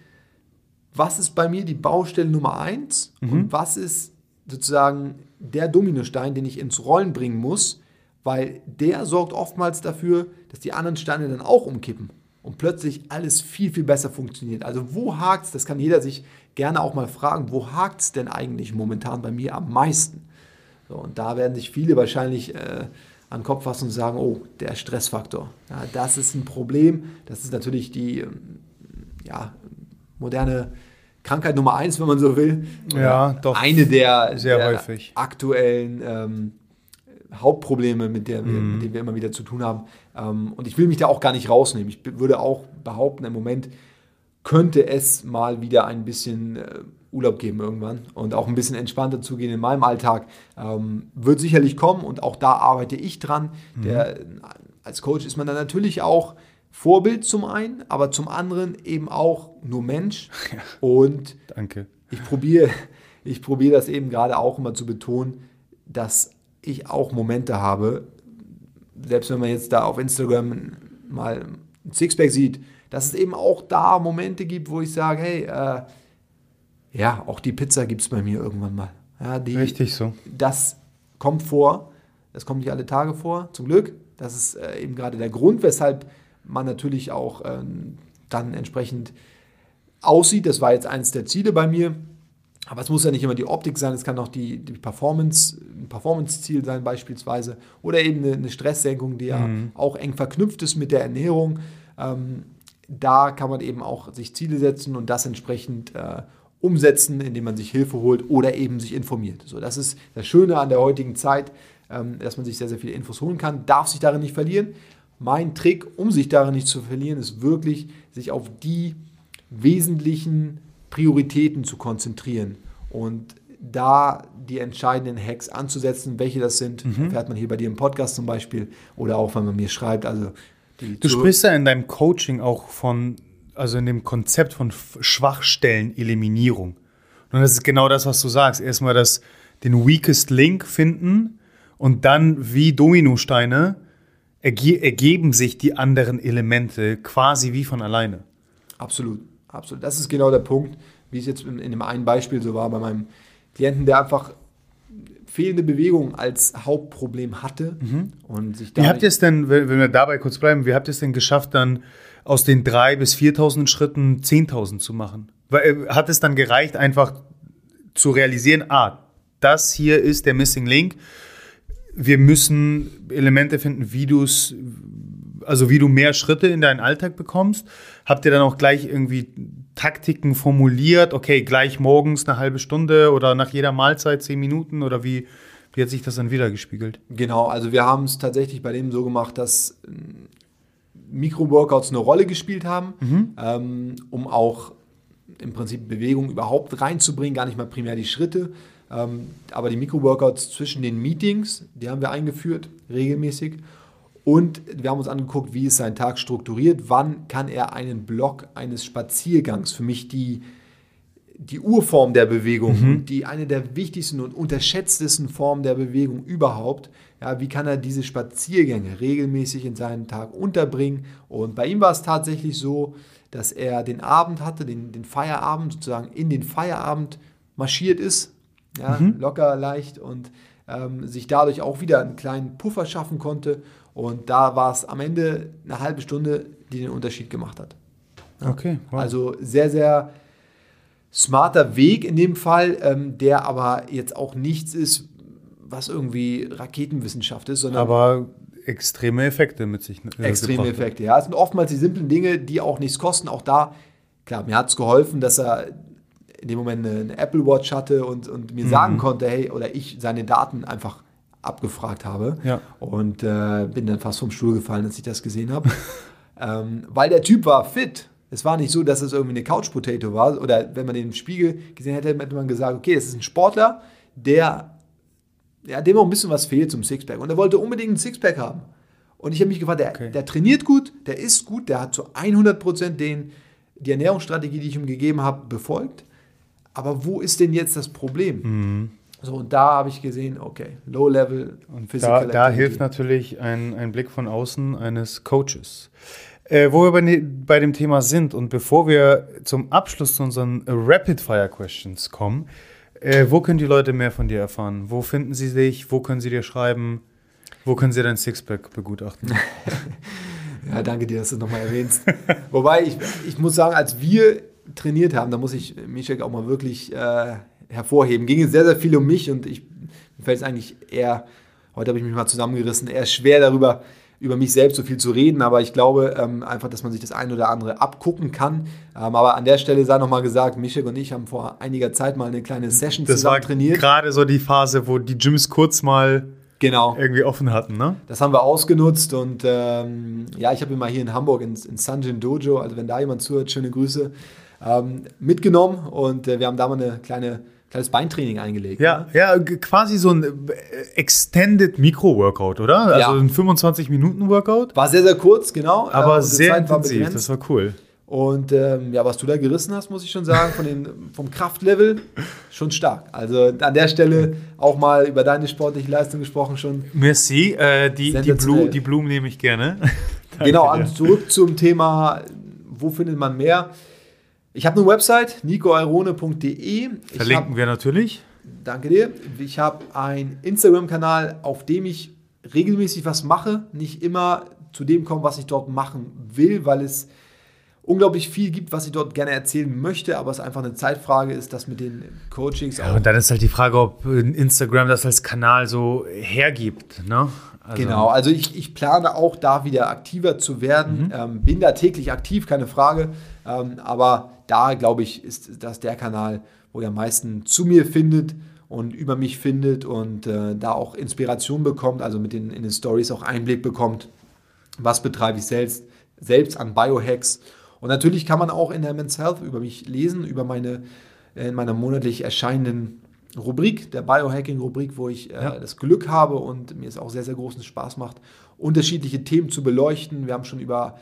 was ist bei mir die Baustelle Nummer eins Mhm. und was ist sozusagen der Dominostein, den ich ins Rollen bringen muss, weil der sorgt oftmals dafür, dass die anderen Steine dann auch umkippen und plötzlich alles viel, viel besser funktioniert. Also wo hakt es, das kann jeder sich gerne auch mal fragen, wo hakt es denn eigentlich momentan bei mir am meisten? So, und da werden sich viele wahrscheinlich äh, an den Kopf fassen und sagen, oh, der Stressfaktor. Ja, das ist ein Problem. Das ist natürlich die ähm, ja, moderne Krankheit Nummer eins, wenn man so will. Ja, doch. Eine der, Sehr der häufig. aktuellen ähm, Hauptprobleme, mit, der wir, Mhm. mit denen wir immer wieder zu tun haben. Ähm, und ich will mich da auch gar nicht rausnehmen. Ich würde auch behaupten, im Moment könnte es mal wieder ein bisschen äh, Urlaub geben irgendwann und auch ein bisschen entspannter zugehen in meinem Alltag. Ähm, wird sicherlich kommen und auch da arbeite ich dran. Mhm. Der, als Coach ist man dann natürlich auch Vorbild zum einen, aber zum anderen eben auch nur Mensch. Und Danke. ich probiere ich probiere das eben gerade auch immer zu betonen, dass ich auch Momente habe, selbst wenn man jetzt da auf Instagram mal ein Sixpack sieht, dass es eben auch da Momente gibt, wo ich sage, hey, äh, ja, auch die Pizza gibt es bei mir irgendwann mal. Ja, die, Richtig so. das kommt vor. Das kommt nicht alle Tage vor, zum Glück. Das ist äh, eben gerade der Grund, weshalb man natürlich auch ähm, dann entsprechend aussieht. Das war jetzt eines der Ziele bei mir. Aber es muss ja nicht immer die Optik sein, es kann auch die, die Performance, ein Performance-Ziel sein beispielsweise oder eben eine, eine Stresssenkung, die ja auch eng verknüpft ist mit der Ernährung. Ähm, da kann man eben auch sich Ziele setzen und das entsprechend äh, umsetzen, indem man sich Hilfe holt oder eben sich informiert. So, das ist das Schöne an der heutigen Zeit, ähm, dass man sich sehr, sehr viele Infos holen kann, darf sich darin nicht verlieren. Mein Trick, um sich darin nicht zu verlieren, ist wirklich, sich auf die wesentlichen Prioritäten zu konzentrieren und da die entscheidenden Hacks anzusetzen. Welche das sind, erfährt man hier bei dir im Podcast zum Beispiel oder auch, wenn man mir schreibt. Also Du sprichst ja in deinem Coaching auch von, also in dem Konzept von Schwachstelleneliminierung. Und das ist genau das, was du sagst. Erstmal das, den weakest link finden und dann wie Dominosteine erge ergeben sich die anderen Elemente quasi wie von alleine. Absolut, absolut. Das ist genau der Punkt, wie es jetzt in, in dem einen Beispiel so war bei meinem Klienten, der einfach fehlende Bewegung als Hauptproblem hatte und sich Wie habt ihr es denn, wenn wir dabei kurz bleiben, wie habt ihr es denn geschafft, dann aus den 3.000 bis 4.000 Schritten 10.000 zu machen? Äh, Hat es dann gereicht, einfach zu realisieren, ah, das hier ist der Missing Link. Wir müssen Elemente finden, wie du es, also wie du mehr Schritte in deinen Alltag bekommst. Habt ihr dann auch gleich irgendwie Taktiken formuliert? Okay, gleich morgens eine halbe Stunde oder nach jeder Mahlzeit zehn Minuten oder wie, wie hat sich das dann wieder gespiegelt? Genau, also wir haben es tatsächlich bei dem so gemacht, dass ähm, Mikro-Workouts eine Rolle gespielt haben, ähm, um auch im Prinzip Bewegung überhaupt reinzubringen, gar nicht mal primär die Schritte. Ähm, aber die Mikro-Workouts zwischen den Meetings, die haben wir eingeführt, regelmäßig. Und wir haben uns angeguckt, wie ist sein Tag strukturiert, wann kann er einen Block eines Spaziergangs, für mich die, die Urform der Bewegung und die eine der wichtigsten und unterschätztesten Formen der Bewegung überhaupt. Ja, wie kann er diese Spaziergänge regelmäßig in seinen Tag unterbringen? Und bei ihm war es tatsächlich so, dass er den Abend hatte, den, den Feierabend sozusagen in den Feierabend marschiert ist, ja, locker, leicht und ähm, sich dadurch auch wieder einen kleinen Puffer schaffen konnte. Und da war es am Ende eine halbe Stunde, die den Unterschied gemacht hat. Okay, wow. Also sehr, sehr smarter Weg in dem Fall, ähm, der aber jetzt auch nichts ist, was irgendwie Raketenwissenschaft ist, sondern aber extreme Effekte mit sich äh, extreme. Effekte. Ja, es sind oftmals die simplen Dinge, die auch nichts kosten. Auch da, klar, mir hat es geholfen, dass er in dem Moment eine, eine Apple Watch hatte und, und mir sagen konnte, hey, oder ich seine Daten einfach abgefragt habe. Ja. Und äh, bin dann fast vom Stuhl gefallen, als ich das gesehen habe. ähm, weil der Typ war fit. Es war nicht so, dass es irgendwie eine Couch Potato war. Oder wenn man den im Spiegel gesehen hätte, hätte man gesagt, okay, das ist ein Sportler, der ja, dem auch ein bisschen was fehlt zum Sixpack. Und er wollte unbedingt ein Sixpack haben. Und ich habe mich gefragt, der, Okay. der trainiert gut, der isst gut, der hat zu 100% den, die Ernährungsstrategie, die ich ihm gegeben habe, befolgt. Aber wo ist denn jetzt das Problem? So, und da habe ich gesehen, okay, Low Level Und Physical da, da hilft natürlich ein, ein Blick von außen eines Coaches. Äh, wo wir bei, ne, bei, dem Thema sind und bevor wir zum Abschluss zu unseren Rapid-Fire-Questions kommen, äh, wo können die Leute mehr von dir erfahren? Wo finden sie dich? Wo können sie dir schreiben? Wo können sie dein Sixpack begutachten? ja, danke dir, dass du nochmal erwähnst. Wobei, ich, ich muss sagen, als wir trainiert haben, da muss ich Mischek auch mal wirklich äh, hervorheben. Ging es sehr, sehr viel um mich und ich mir fällt es eigentlich eher, heute habe ich mich mal zusammengerissen, eher schwer darüber über mich selbst so viel zu reden, aber ich glaube ähm, einfach, dass man sich das ein oder andere abgucken kann. Ähm, aber an der Stelle sei nochmal gesagt, Mischek und ich haben vor einiger Zeit mal eine kleine Session das zusammen trainiert. Gerade so die Phase, wo die Gyms kurz mal genau. irgendwie offen hatten, ne? Das haben wir ausgenutzt und ähm, ja, ich habe ihn mal hier in Hamburg ins, in Sanjin Dojo, also wenn da jemand zuhört, schöne Grüße, ähm, mitgenommen und äh, wir haben da mal eine kleine kleines Beintraining eingelegt. Ja, ne? ja, quasi so ein äh, Extended Micro-Workout, oder? Also ja. ein 25-Minuten-Workout. War sehr, sehr kurz, genau. Aber sehr intensiv, war das war cool. Und ähm, ja, was du da gerissen hast, muss ich schon sagen, von den, vom Kraftlevel schon stark. Also an der Stelle auch mal über deine sportliche Leistung gesprochen schon. Merci, äh, die, die, Blu die, Blumen nehme ich gerne. genau, an, zurück zum Thema, wo findet man mehr? Ich habe eine Website, nicoairone.de. Verlinken hab, wir natürlich. Danke dir. Ich habe einen Instagram-Kanal, auf dem ich regelmäßig was mache, nicht immer zu dem komme, was ich dort machen will, weil es unglaublich viel gibt, was ich dort gerne erzählen möchte, aber es einfach eine Zeitfrage ist, das mit den Coachings ja, Und dann ist halt die Frage, ob Instagram das als Kanal so hergibt. Ne? Also genau, also ich, ich plane auch da wieder aktiver zu werden. Mhm. Ähm, bin da täglich aktiv, keine Frage. Ähm, aber da, glaube ich, ist das der Kanal, wo ihr am meisten zu mir findet und über mich findet und äh, da auch Inspiration bekommt, also mit den, in den Stories auch Einblick bekommt, was betreibe ich selbst, selbst an Biohacks und natürlich kann man auch in der Men's Health über mich lesen, über meine, in meiner monatlich erscheinenden Rubrik, der Biohacking-Rubrik, wo ich äh, ja. das Glück habe und mir es auch sehr, sehr großen Spaß macht, unterschiedliche Themen zu beleuchten. Wir haben schon über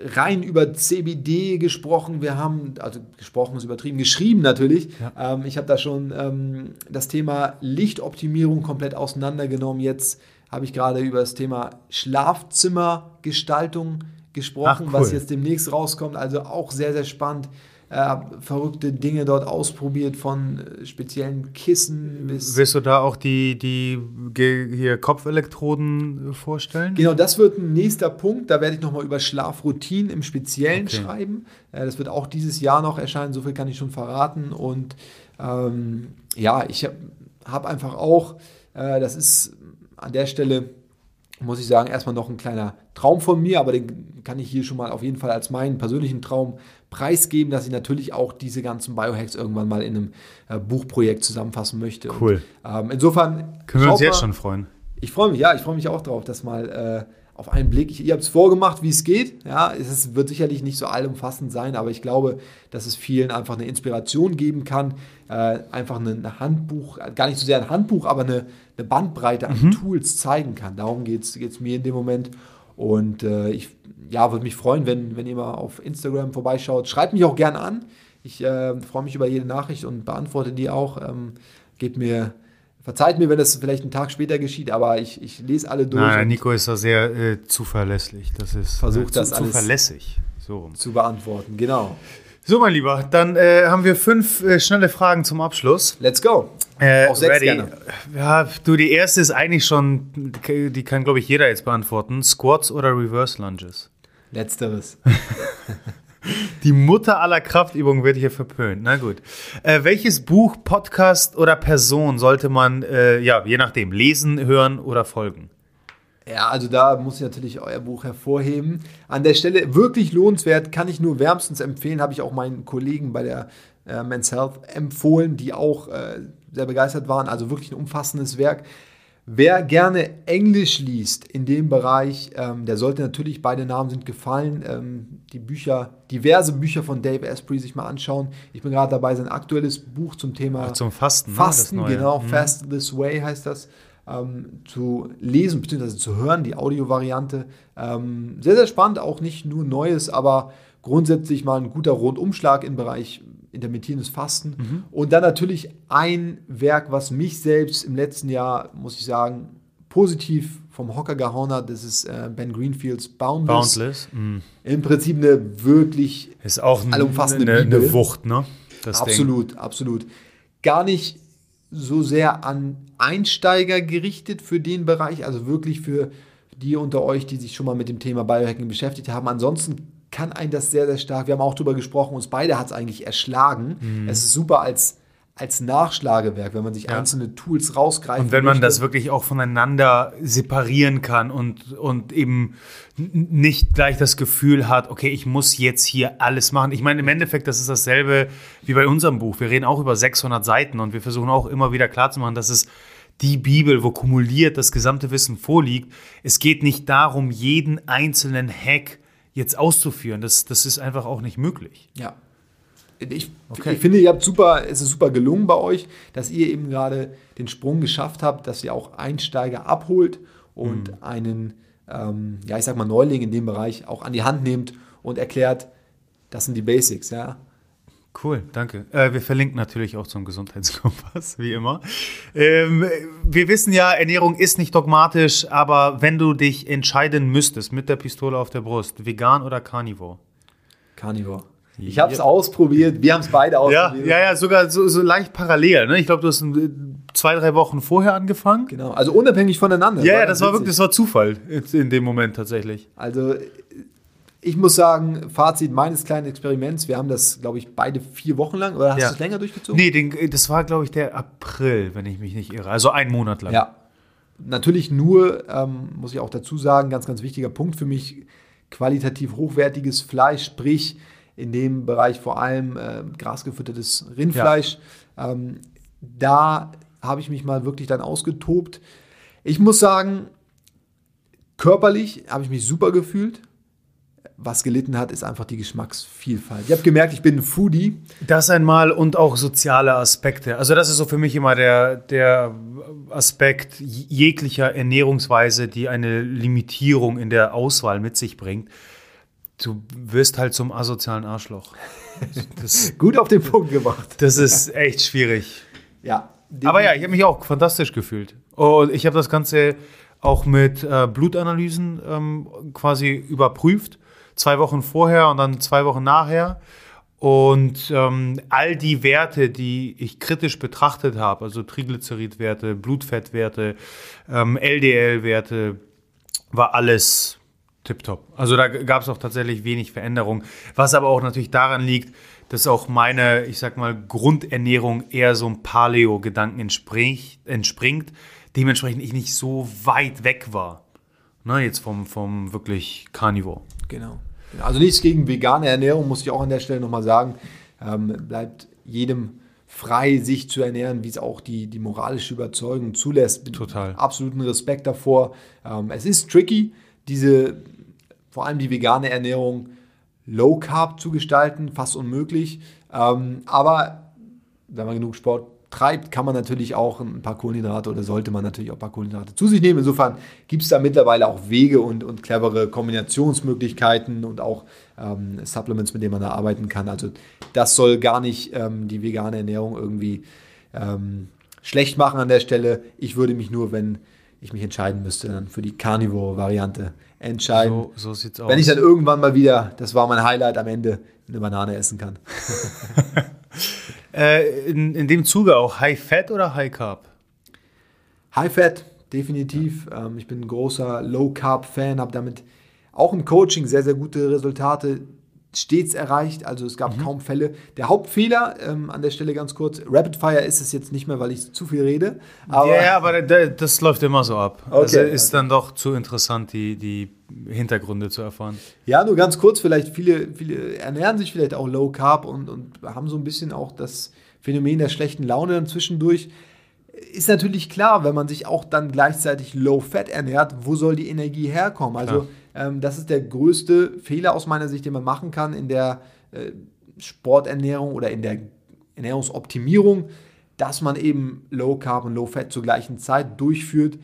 rein über CBD gesprochen. Wir haben, also gesprochen ist übertrieben, geschrieben natürlich. Ja. Ähm, ich habe da schon ähm, das Thema Lichtoptimierung komplett auseinandergenommen. Jetzt habe ich gerade über das Thema Schlafzimmergestaltung gesprochen, Ach, cool. was jetzt demnächst rauskommt. Also auch sehr, sehr spannend. Äh, verrückte Dinge dort ausprobiert, von äh, speziellen Kissen bis. Willst du da auch die, die hier Kopfelektroden vorstellen? Genau, das wird ein nächster Punkt. Da werde ich nochmal über Schlafroutinen im Speziellen okay. schreiben. Äh, das wird auch dieses Jahr noch erscheinen, so viel kann ich schon verraten. Und ähm, ja, ich habe hab einfach auch, äh, das ist an der Stelle muss ich sagen, erstmal noch ein kleiner Traum von mir, aber den kann ich hier schon mal auf jeden Fall als meinen persönlichen Traum preisgeben, dass ich natürlich auch diese ganzen Biohacks irgendwann mal in einem äh, Buchprojekt zusammenfassen möchte. Cool. Und, ähm, insofern. Können wir uns jetzt schon freuen. Ich freue mich, ja, ich freue mich auch drauf, dass mal äh, auf einen Blick. Ich, ihr habt es vorgemacht, wie es geht. Ja, es wird sicherlich nicht so allumfassend sein, aber ich glaube, dass es vielen einfach eine Inspiration geben kann. Äh, einfach ein Handbuch, gar nicht so sehr ein Handbuch, aber eine, eine Bandbreite an mhm. Tools zeigen kann. Darum geht es mir in dem Moment. Und äh, ich ja, würde mich freuen, wenn, wenn ihr mal auf Instagram vorbeischaut. Schreibt mich auch gerne an. Ich äh, freue mich über jede Nachricht und beantworte die auch. Ähm, gebt mir Verzeiht mir, wenn das vielleicht einen Tag später geschieht, aber ich, ich lese alle durch. Nein, Nico ist da sehr äh, zuverlässig. Das ist versucht äh, das alles zuverlässig so. zu beantworten. Genau. So, mein Lieber, dann äh, haben wir fünf äh, schnelle Fragen zum Abschluss. Let's go. Äh, Auch sechs ready. gerne. Ja, du, die erste ist eigentlich schon, die kann, glaube ich, jeder jetzt beantworten. Squats oder Reverse Lunges? Letzteres. Die Mutter aller Kraftübungen wird hier verpönt. Na gut. Äh, welches Buch, Podcast oder Person sollte man, äh, ja, je nachdem, lesen, hören oder folgen? Ja, also da muss ich natürlich euer Buch hervorheben. An der Stelle wirklich lohnenswert, kann ich nur wärmstens empfehlen, habe ich auch meinen Kollegen bei der äh, Men's Health empfohlen, die auch äh, sehr begeistert waren. Also wirklich ein umfassendes Werk. Wer gerne Englisch liest in dem Bereich, ähm, der sollte natürlich, beide Namen sind gefallen, ähm, die Bücher, diverse Bücher von Dave Asprey sich mal anschauen. Ich bin gerade dabei, sein aktuelles Buch zum Thema Ach, zum Fasten. Ne, Fasten, ne? genau, mhm. Fast This Way heißt das, ähm, zu lesen bzw. zu hören, die Audiovariante. Ähm, sehr, sehr spannend, auch nicht nur Neues, aber grundsätzlich mal ein guter Rundumschlag im Bereich intermittierendes Fasten. Mhm. Und dann natürlich ein Werk, was mich selbst im letzten Jahr, muss ich sagen, positiv vom Hocker gehauen hat. Das ist äh, Ben Greenfields Boundless. Boundless. Mm. Im Prinzip eine wirklich Ist auch Allumfassende eine, eine Bibel. Wucht, ne? Das Ding. absolut, absolut. Gar nicht so sehr an Einsteiger gerichtet für den Bereich, also wirklich für die unter euch, die sich schon mal mit dem Thema Biohacking beschäftigt haben. Ansonsten kann ein das sehr, sehr stark. Wir haben auch darüber gesprochen, uns beide hat es eigentlich erschlagen. Mhm. Es ist super als, als Nachschlagewerk, wenn man sich einzelne Tools rausgreift. Und wenn man das wirklich auch voneinander separieren kann und, und eben nicht gleich das Gefühl hat, okay, ich muss jetzt hier alles machen. Ich meine, im Endeffekt, das ist dasselbe wie bei unserem Buch. Wir reden auch über 600 Seiten und wir versuchen auch immer wieder klarzumachen, dass es die Bibel, wo kumuliert das gesamte Wissen vorliegt. Es geht nicht darum, jeden einzelnen Hack jetzt auszuführen. Das, das ist einfach auch nicht möglich. Ja. Ich, Okay. ich finde, ihr habt super, es ist super gelungen bei euch, dass ihr eben gerade den Sprung geschafft habt, dass ihr auch Einsteiger abholt und Mhm. einen, ähm, ja, ich sag mal, Neuling in dem Bereich auch an die Hand nehmt und erklärt, das sind die Basics, ja. Cool, danke. Äh, wir verlinken natürlich auch zum Gesundheitskompass, wie immer. Ähm, wir wissen ja, Ernährung ist nicht dogmatisch, aber wenn du dich entscheiden müsstest mit der Pistole auf der Brust, vegan oder Carnivore? Carnivore. Ich habe es ausprobiert, wir haben es beide Ja, ausprobiert. ja, ja, sogar so, so leicht parallel. Ne? Ich glaube, du hast äh, zwei, drei Wochen vorher angefangen. Genau, also unabhängig voneinander. Ja, ja, ganz das war wirklich, das war Zufall in dem Moment tatsächlich. Also ich muss sagen, Fazit meines kleinen Experiments, wir haben das, glaube ich, beide vier Wochen lang, oder hast Ja. du es länger durchgezogen? Nee, den, das war, glaube ich, der April, wenn ich mich nicht irre. Also einen Monat lang. Ja. Natürlich nur, ähm, muss ich auch dazu sagen, ganz, ganz wichtiger Punkt für mich, qualitativ hochwertiges Fleisch, sprich in dem Bereich vor allem äh, grasgefüttertes Rindfleisch. Ähm, da habe ich mich mal wirklich dann ausgetobt. Ich muss sagen, körperlich habe ich mich super gefühlt. Was gelitten hat, ist einfach die Geschmacksvielfalt. Ich habe gemerkt, ich bin ein Foodie. Das einmal und auch soziale Aspekte. Also das ist so für mich immer der, der Aspekt jeglicher Ernährungsweise, die eine Limitierung in der Auswahl mit sich bringt. Du wirst halt zum asozialen Arschloch. Das, Gut auf den Punkt gebracht. das ist echt schwierig. Ja. Aber ja, ich habe mich auch fantastisch gefühlt. Und ich habe das Ganze auch mit äh, Blutanalysen ähm, quasi überprüft. Zwei Wochen vorher und dann zwei Wochen nachher. Und ähm, all die Werte, die ich kritisch betrachtet habe, also Triglyceridwerte, Blutfettwerte, ähm, LDL-Werte, war alles tipptopp. Also da gab es auch tatsächlich wenig Veränderung. Was aber auch natürlich daran liegt, dass auch meine, ich sag mal, Grundernährung eher so ein Paleo-Gedanken entspringt. Dementsprechend ich nicht so weit weg war. Ne, jetzt vom, vom wirklich Carnivore. Genau. Also nichts gegen vegane Ernährung, muss ich auch an der Stelle nochmal sagen. Ähm, bleibt jedem frei, sich zu ernähren, wie es auch die, die moralische Überzeugung zulässt. Total. Absoluten Respekt davor. Ähm, es ist tricky, diese, vor allem die vegane Ernährung low carb zu gestalten, fast unmöglich. Ähm, aber wenn man genug Sport treibt, kann man natürlich auch ein paar Kohlenhydrate oder sollte man natürlich auch ein paar Kohlenhydrate zu sich nehmen. Insofern gibt es da mittlerweile auch Wege und, und clevere Kombinationsmöglichkeiten und auch ähm, Supplements, mit denen man da arbeiten kann. Also das soll gar nicht ähm, die vegane Ernährung irgendwie ähm, schlecht machen an der Stelle. Ich würde mich nur, wenn ich mich entscheiden müsste, dann für die Carnivore-Variante entscheiden. So, so sieht's aus. Wenn ich dann irgendwann mal wieder, das war mein Highlight am Ende, eine Banane essen kann. äh, in, in dem Zuge auch High Fat oder High Carb? High Fat, definitiv. Ähm, ich bin ein großer Low Carb Fan, habe damit auch im Coaching sehr, sehr gute Resultate stets erreicht. Also es gab kaum Fälle. Der Hauptfehler ähm, an der Stelle ganz kurz, Rapid Fire ist es jetzt nicht mehr, weil ich zu viel rede. Aber ja, aber da- das läuft immer so ab. also Okay, ist dann doch zu interessant, die, die Hintergründe zu erfahren. Ja, nur ganz kurz, vielleicht viele, viele ernähren sich vielleicht auch Low Carb und, und haben so ein bisschen auch das Phänomen der schlechten Laune dann zwischendurch. Ist natürlich klar, wenn man sich auch dann gleichzeitig Low Fat ernährt, wo soll die Energie herkommen? Also ähm, das ist der größte Fehler aus meiner Sicht, den man machen kann in der äh, Sporternährung oder in der Ernährungsoptimierung, dass man eben Low Carb und Low Fat zur gleichen Zeit durchführt.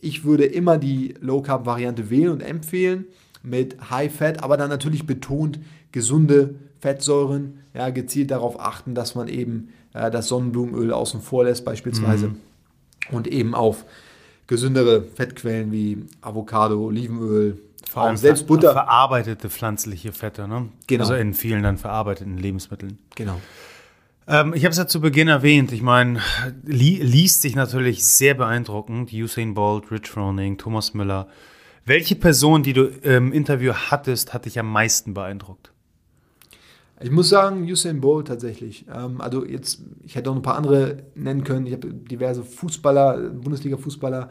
Ich würde immer die Low Carb Variante wählen und empfehlen mit High Fat, aber dann natürlich betont gesunde Fettsäuren, ja, gezielt darauf achten, dass man eben äh, das Sonnenblumenöl außen vor lässt beispielsweise und eben auf gesündere Fettquellen wie Avocado, Olivenöl, vor allem selbst Butter. Verarbeitete pflanzliche Fette, ne? Genau. Also in vielen dann verarbeiteten Lebensmitteln. Genau. Ähm, ich habe es ja zu Beginn erwähnt. Ich meine, li liest sich natürlich sehr beeindruckend. Usain Bolt, Rich Froning, Thomas Müller. Welche Person, die du im Interview hattest, hat dich am meisten beeindruckt? Ich muss sagen, Usain Bolt tatsächlich. Ähm, also jetzt, ich hätte auch ein paar andere nennen können. Ich habe diverse Fußballer, Bundesliga-Fußballer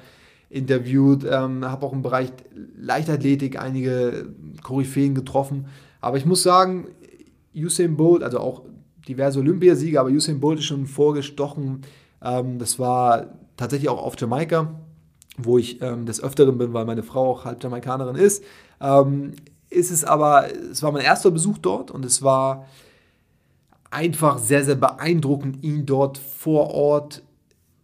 interviewt, ähm, habe auch im Bereich Leichtathletik einige Koryphäen getroffen. Aber ich muss sagen, Usain Bolt, also auch diverse Olympiasieger, aber Usain Bolt ist schon vorgestochen. Ähm, das war tatsächlich auch auf Jamaika, wo ich ähm, des Öfteren bin, weil meine Frau auch halb Jamaikanerin ist. Ähm, ist es aber, es war mein erster Besuch dort und es war einfach sehr, sehr beeindruckend, ihn dort vor Ort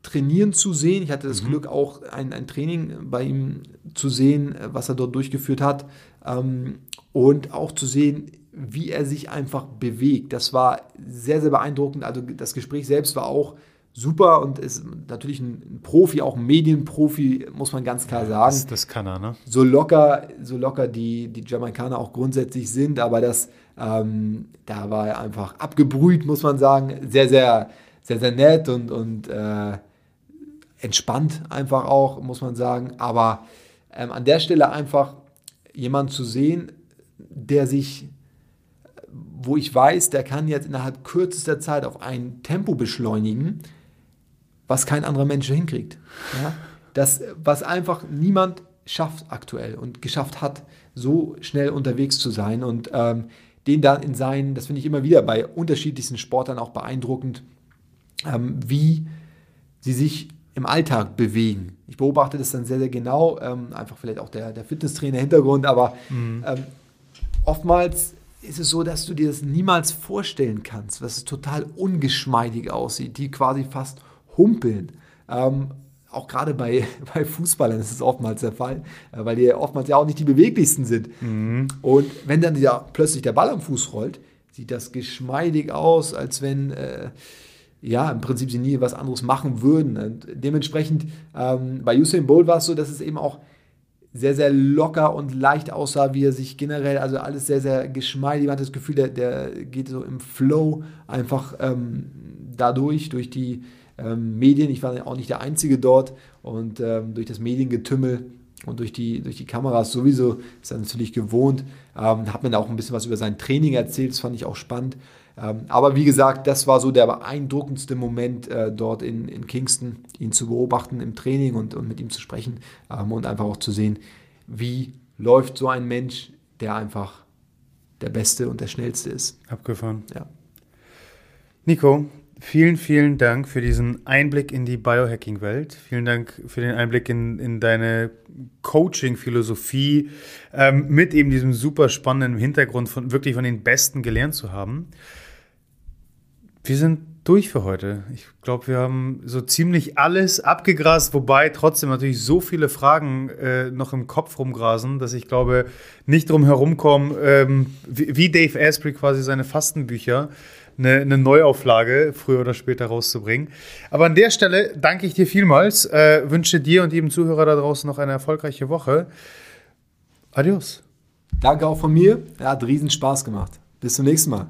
trainieren zu sehen. Ich hatte das mhm. Glück, auch ein, ein Training bei ihm zu sehen, was er dort durchgeführt hat. Ähm, und auch zu sehen, wie er sich einfach bewegt. Das war sehr, sehr beeindruckend. Also das Gespräch selbst war auch super und ist natürlich ein Profi, auch ein Medienprofi, muss man ganz klar sagen. Das, das kann er, ne? So locker, so locker die, die Jamaikaner auch grundsätzlich sind, aber das, ähm, da war er einfach abgebrüht, muss man sagen. Sehr, sehr, sehr, sehr nett und, und äh, entspannt einfach auch, muss man sagen. Aber ähm, an der Stelle einfach jemand zu sehen, der sich, wo ich weiß, der kann jetzt innerhalb kürzester Zeit auf ein Tempo beschleunigen, was kein anderer Mensch hinkriegt. Ja? Das, was einfach niemand schafft aktuell und geschafft hat, so schnell unterwegs zu sein und ähm, den dann in seinen, das finde ich immer wieder bei unterschiedlichsten Sportlern auch beeindruckend, ähm, wie sie sich im Alltag bewegen. Ich beobachte das dann sehr, sehr genau, ähm, einfach vielleicht auch der, der Fitnesstrainer-Hintergrund, aber mhm. ähm, oftmals ist es so, dass du dir das niemals vorstellen kannst, was es total ungeschmeidig aussieht, die quasi fast humpeln. Ähm, auch gerade bei, bei Fußballern ist es oftmals der Fall, äh, weil die oftmals ja auch nicht die beweglichsten sind. Mhm. Und wenn dann ja plötzlich der Ball am Fuß rollt, sieht das geschmeidig aus, als wenn äh, ja, im Prinzip sie nie was anderes machen würden. Und dementsprechend, ähm, bei Usain Bolt war es so, dass es eben auch sehr, sehr locker und leicht aussah, wie er sich generell, also alles sehr, sehr geschmeidig. Man hat das Gefühl, der, der geht so im Flow einfach ähm, dadurch, durch die ähm, Medien. Ich war auch nicht der Einzige dort und ähm, durch das Mediengetümmel und durch die, durch die Kameras sowieso ist er natürlich gewohnt. Ähm, hat man auch ein bisschen was über sein Training erzählt, das fand ich auch spannend. Ähm, aber wie gesagt, das war so der beeindruckendste Moment äh, dort in, in Kingston, ihn zu beobachten im Training und, und mit ihm zu sprechen ähm, und einfach auch zu sehen, wie läuft so ein Mensch, der einfach der Beste und der Schnellste ist. Abgefahren. Ja. Nico, vielen, vielen Dank für diesen Einblick in die Biohacking-Welt. Vielen Dank für den Einblick in, in deine Coaching-Philosophie ähm, mit eben diesem super spannenden Hintergrund von wirklich von den Besten gelernt zu haben. Wir sind durch für heute. Ich glaube, wir haben so ziemlich alles abgegrast, wobei trotzdem natürlich so viele Fragen äh, noch im Kopf rumgrasen, dass ich glaube, nicht drum herum kommen, ähm, wie, wie, Dave Asprey quasi seine Fastenbücher, eine, eine, Neuauflage früher oder später rauszubringen. Aber an der Stelle danke ich dir vielmals, äh, wünsche dir und jedem Zuhörer da draußen noch eine erfolgreiche Woche. Adios. Danke auch von mir. Hat riesen Spaß gemacht. Bis zum nächsten Mal.